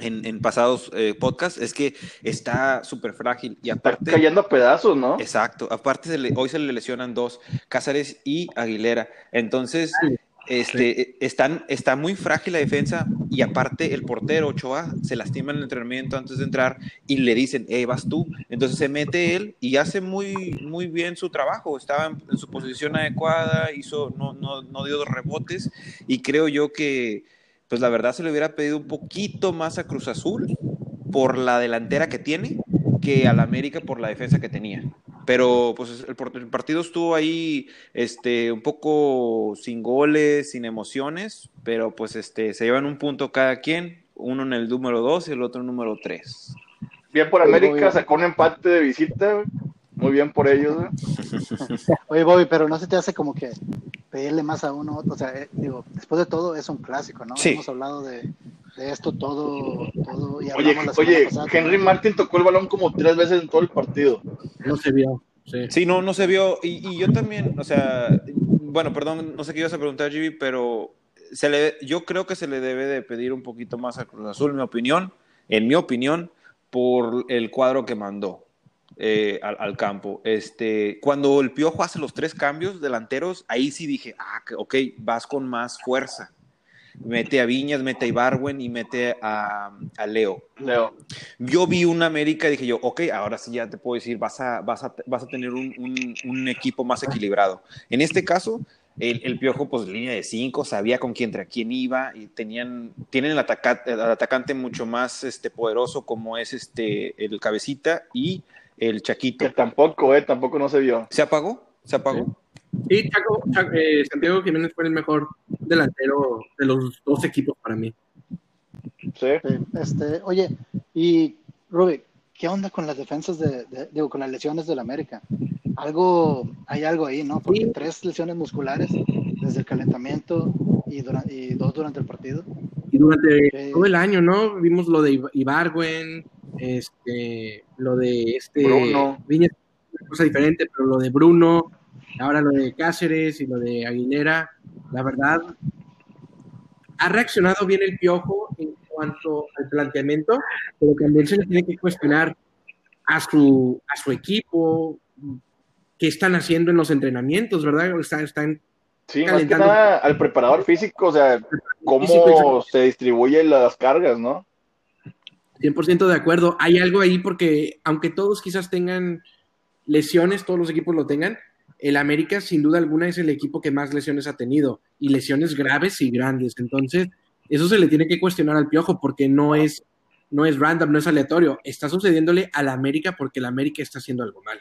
en, en pasados eh, podcasts, es que está súper frágil y Está aparte... cayendo a pedazos, ¿no? Exacto, aparte se le- hoy se le lesionan dos, Cáceres y Aguilera. Entonces, este, eh, están, está muy frágil la defensa y aparte el portero Ochoa se lastima en el entrenamiento antes de entrar y le dicen, eh, vas tú. Entonces se mete él y hace muy, muy bien su trabajo, estaba en, en su posición adecuada, hizo, no, no, no dio rebotes y creo yo que, pues la verdad se le hubiera pedido un poquito más a Cruz Azul por la delantera que tiene que al América por la defensa que tenía. Pero pues el, el partido estuvo ahí este, un poco sin goles, sin emociones, pero pues este, se llevan un punto cada quien, uno en el número 2 y el otro en el número 3. Bien por América, bien. sacó un empate de visita. Muy bien por ellos, güey. Oye, Bobby, pero no se te hace como que pedirle más a uno, o sea, eh, digo, después de todo es un clásico, ¿no? Sí. Hemos hablado de, de esto todo, todo y Oye, la oye, Henry. Martin tocó el balón como tres veces en todo el partido. No se vio. Sí. Sí, no, no se vio. Y, y yo también, o sea, bueno, perdón, no sé qué ibas a preguntar, Jimmy, pero se le, yo creo que se le debe de pedir un poquito más a Cruz Azul, en mi opinión, en mi opinión, por el cuadro que mandó eh, al, al campo. Este, cuando el Piojo hace los tres cambios delanteros, ahí sí dije, ah, que- ok, vas con más fuerza. Mete a Viñas, mete a Ibarwen y mete a, a Leo Leo. yo vi un América y dije yo, ok, ahora sí ya te puedo decir, vas a, vas a, vas a tener un, un- un equipo más equilibrado. En este caso, el, el Piojo, pues línea de cinco, sabía con quién, entre quién iba y tenían, tienen el, ataca- el atacante mucho más este, poderoso como es este, el Cabecita y el Chaquito. Que tampoco, eh, tampoco no se vio. ¿Se apagó? ¿Se apagó? Sí, Chaco- Cha- eh, Santiago Jiménez fue el mejor delantero de los dos equipos para mí. Sí. Este, oye, y Rubi, ¿qué onda con las defensas de, de- digo, con las lesiones del América? Algo, hay algo ahí, ¿no? Porque Sí. tres lesiones musculares desde el calentamiento y, dura- y dos durante el partido. Y durante Sí. todo el año, ¿no? Vimos lo de Ib- Ibargüen, este, lo de este Bruno. Viñas, una cosa diferente, pero lo de Bruno, ahora lo de Cáceres y lo de Aguilera, la verdad, ha reaccionado bien el piojo en cuanto al planteamiento, pero también se le tiene que cuestionar a su, a su equipo, qué están haciendo en los entrenamientos, ¿verdad? Están, están Sí, más que Calentando. nada al preparador físico, o sea, cómo se distribuyen las cargas, ¿no? 100% de acuerdo. Hay algo ahí porque, aunque todos quizás tengan lesiones, todos los equipos lo tengan, el América sin duda alguna es el equipo que más lesiones ha tenido y lesiones graves y grandes. Entonces, eso se le tiene que cuestionar al Piojo porque no es, no es random, no es aleatorio. Está sucediéndole al América porque el América está haciendo algo mal.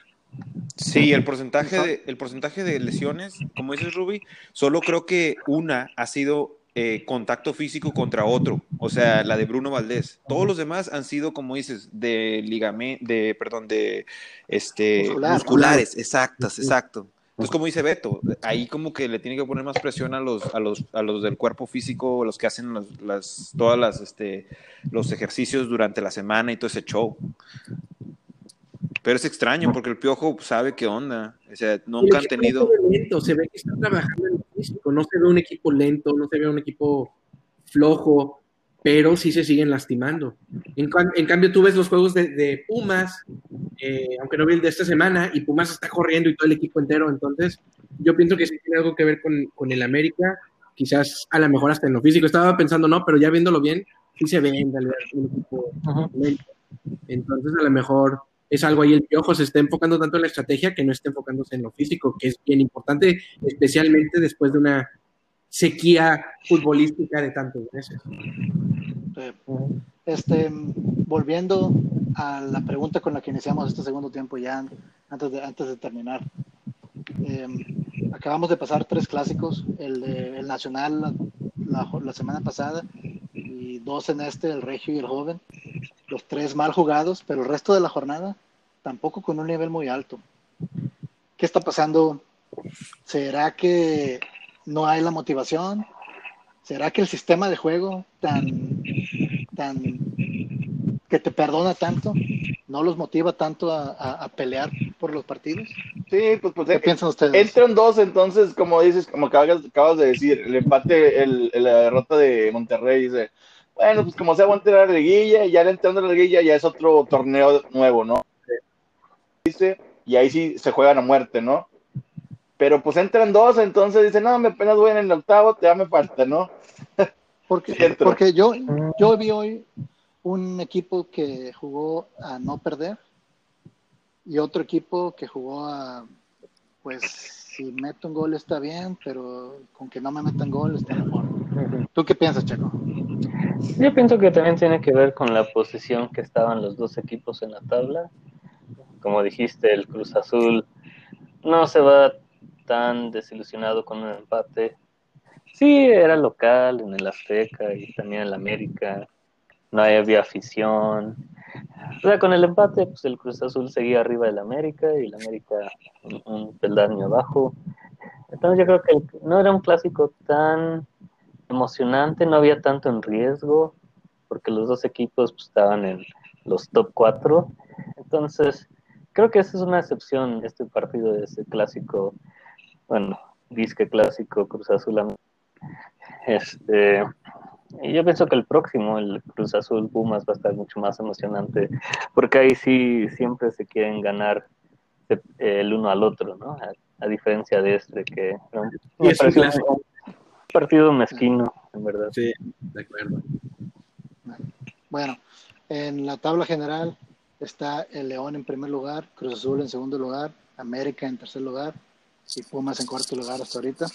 Sí, el porcentaje, de, el porcentaje de lesiones, como dices Ruby, solo creo que una ha sido eh, contacto físico contra otro, o sea, la de Bruno Valdés. Todos los demás han sido, como dices, de ligamento, de, perdón, de este, Muscular. musculares, exactas, exacto. Entonces, como dice Beto, ahí como que le tiene que poner más presión a los, a los, a los del cuerpo físico, a los que hacen los, las, todas las, este, los ejercicios durante la semana y todo ese show. Pero es extraño porque el piojo sabe qué onda. O sea, nunca han tenido. no se ve que trabajando en físico, no se ve un equipo lento, no se ve un equipo flojo, pero sí se siguen lastimando. En, cambio, tú ves los juegos de, de Pumas, eh, aunque no vi el de esta semana, y Pumas está corriendo y todo el equipo entero, entonces yo pienso que sí tiene algo que ver con, con el América, quizás a lo mejor hasta en lo físico. Estaba pensando, no, pero ya viéndolo bien, sí se ve en realidad un equipo lento. Entonces, a lo mejor es algo ahí el piojo, se está enfocando tanto en la estrategia que no está enfocándose en lo físico, que es bien importante, especialmente después de una sequía futbolística de tantos meses. Este, volviendo a la pregunta con la que iniciamos este segundo tiempo ya antes de, antes de terminar. Eh, acabamos de pasar tres clásicos, el, el Nacional la, semana pasada y dos en este, el Regio y el Joven. Los tres mal jugados, pero el resto de la jornada tampoco con un nivel muy alto. ¿Qué está pasando? ¿Será que no hay la motivación? ¿Será que el sistema de juego tan, tan que te perdona tanto no los motiva tanto a, a, a pelear por los partidos? Sí, pues, pues ¿Qué piensan ustedes? Entran dos, entonces, como dices, como acabas, acabas de decir, el empate, el, la derrota de Monterrey, dice, bueno, pues como se aguanta la liguilla, y ya entrando a la liguilla ya es otro torneo nuevo, ¿no? Dice, y ahí sí se juegan a muerte, ¿no? Pero pues entran dos, entonces dicen, no, me apenas voy en el octavo, ya me falta, ¿no? Porque, porque yo, yo vi hoy un equipo que jugó a no perder y otro equipo que jugó a, pues, si meto un gol está bien, pero con que no me metan gol está mejor. ¿Tú qué piensas, Checo? Yo pienso que también tiene que ver con la posición que estaban los dos equipos en la tabla. Como dijiste, el Cruz Azul no se va tan desilusionado con un empate. Sí, era local en el Azteca y también en el América. No había afición. O sea, con el empate, pues el Cruz Azul seguía arriba del América y el América un, peldaño abajo. Entonces yo creo que no era un clásico tan emocionante, no había tanto en riesgo, porque los dos equipos pues, estaban en los top 4. Entonces, creo que esa es una excepción, este partido de ese clásico, bueno, disque clásico Cruz Azul. Este, y yo pienso que el próximo, el Cruz Azul Pumas, va a estar mucho más emocionante, porque ahí sí siempre se quieren ganar el uno al otro, ¿no? A, a diferencia de este, que ¿no? me es un pareció clásico. un partido mezquino, en verdad. Sí, de acuerdo. Bueno, en la tabla general está el León en primer lugar, Cruz Azul en segundo lugar, América en tercer lugar y Pumas en cuarto lugar hasta ahorita.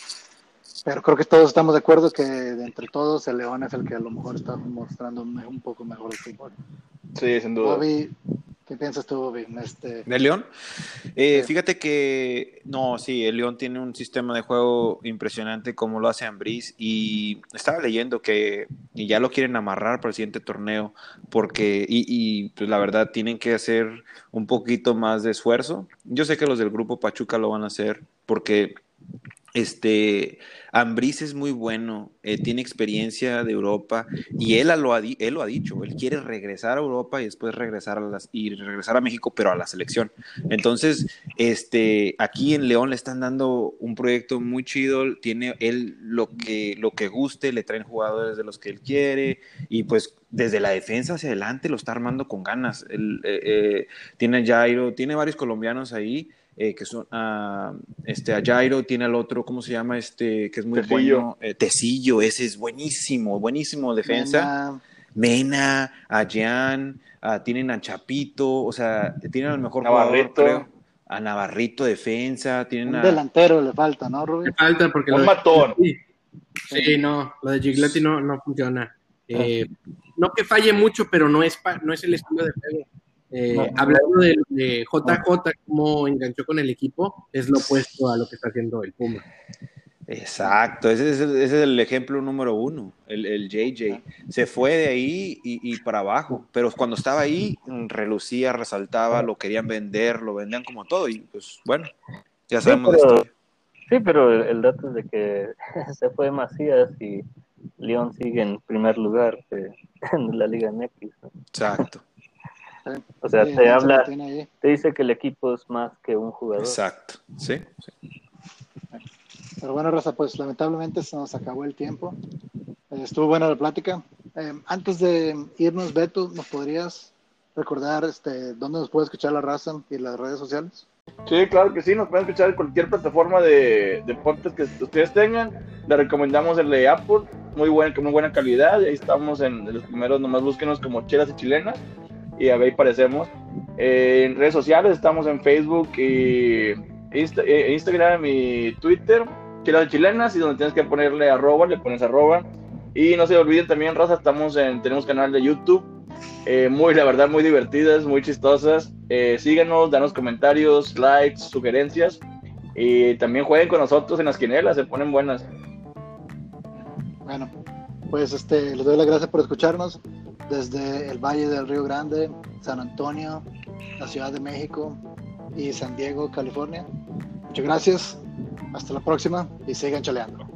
Pero creo que todos estamos de acuerdo que de entre todos el León es el que a lo mejor está mostrando un, poco mejor el fútbol. Sí, sin duda. Bobby, ¿qué piensas tú, Bobby? Este, ¿De León? Eh, Sí. Fíjate que, no, sí, el León tiene un sistema de juego impresionante como lo hace Ambriz y estaba leyendo que y ya lo quieren amarrar para el siguiente torneo porque, y, y, pues la verdad tienen que hacer un poquito más de esfuerzo. Yo sé que los del grupo Pachuca lo van a hacer porque este Ambriz es muy bueno, eh, tiene experiencia de Europa y él lo, ha, él lo ha dicho, él quiere regresar a Europa y después regresar a las, y regresar a México, pero a la selección. Entonces, este, aquí en León le están dando un proyecto muy chido, tiene él lo que, lo que guste, le traen jugadores de los que él quiere y pues desde la defensa hacia adelante lo está armando con ganas. Él, eh, eh, tiene Jairo, tiene varios colombianos ahí. Eh, que son a este a Jairo tiene al otro cómo se llama este que es muy Tecillo. bueno eh, Tecillo ese es buenísimo buenísimo defensa Mena, Mena, a Jan, a- tienen a Chapito, o sea, tienen al mejor Navarrito. jugador, creo. A Navarrito defensa, tienen un a... delantero le falta, ¿no, Rubí? Me falta porque Un matón. Gigliotti- Sí, no, lo de Gigliotti no, no funciona. Eh, no que falle mucho, pero no es, pa- no es el estilo de juego. Eh, No. hablando de, de JJ, cómo enganchó con el equipo, es lo opuesto a lo que está haciendo el Puma. Exacto, ese es, el, ese es el ejemplo número uno, el, el JJ. Se fue de ahí y, y para abajo, pero cuando estaba ahí, relucía, resaltaba, lo querían vender, lo vendían como todo y pues bueno, ya Sí, sabemos la pero, sí, pero el, el dato es de que se fue Macías y León sigue en primer lugar eh, en la Liga MX. ¿no? Exacto, O sea, Sí, te habla, te dice que el equipo es más que un jugador. exacto, sí, sí. Pero bueno, Raza, pues lamentablemente se nos acabó el tiempo. Eh, estuvo buena la plática. Eh, antes de irnos, Beto, ¿nos podrías recordar este, dónde nos puede escuchar la raza y las redes sociales? Sí, claro que sí, nos pueden escuchar en cualquier plataforma de, de podcast que ustedes tengan. Le recomendamos el de Apple, muy buena, con muy buena calidad. Ahí estamos en los primeros, nomás búsquenos como chelas y chilenas y ahí aparecemos. Eh, en redes sociales estamos en Facebook y eh, Instagram y Twitter, chelas y chilenas, y donde tienes que ponerle arroba, le pones arroba. Y no se olviden también, Raza, estamos en, tenemos canal de YouTube. eh, muy, la verdad, muy divertidas, muy chistosas. Eh, síganos, danos comentarios, likes, sugerencias. Y también jueguen con nosotros en las quinelas, se ponen buenas. Bueno, pues este, les doy las gracias por escucharnos desde el Valle del Río Grande, San Antonio, la Ciudad de México y San Diego, California. Muchas gracias, hasta la próxima y sigan chaleando.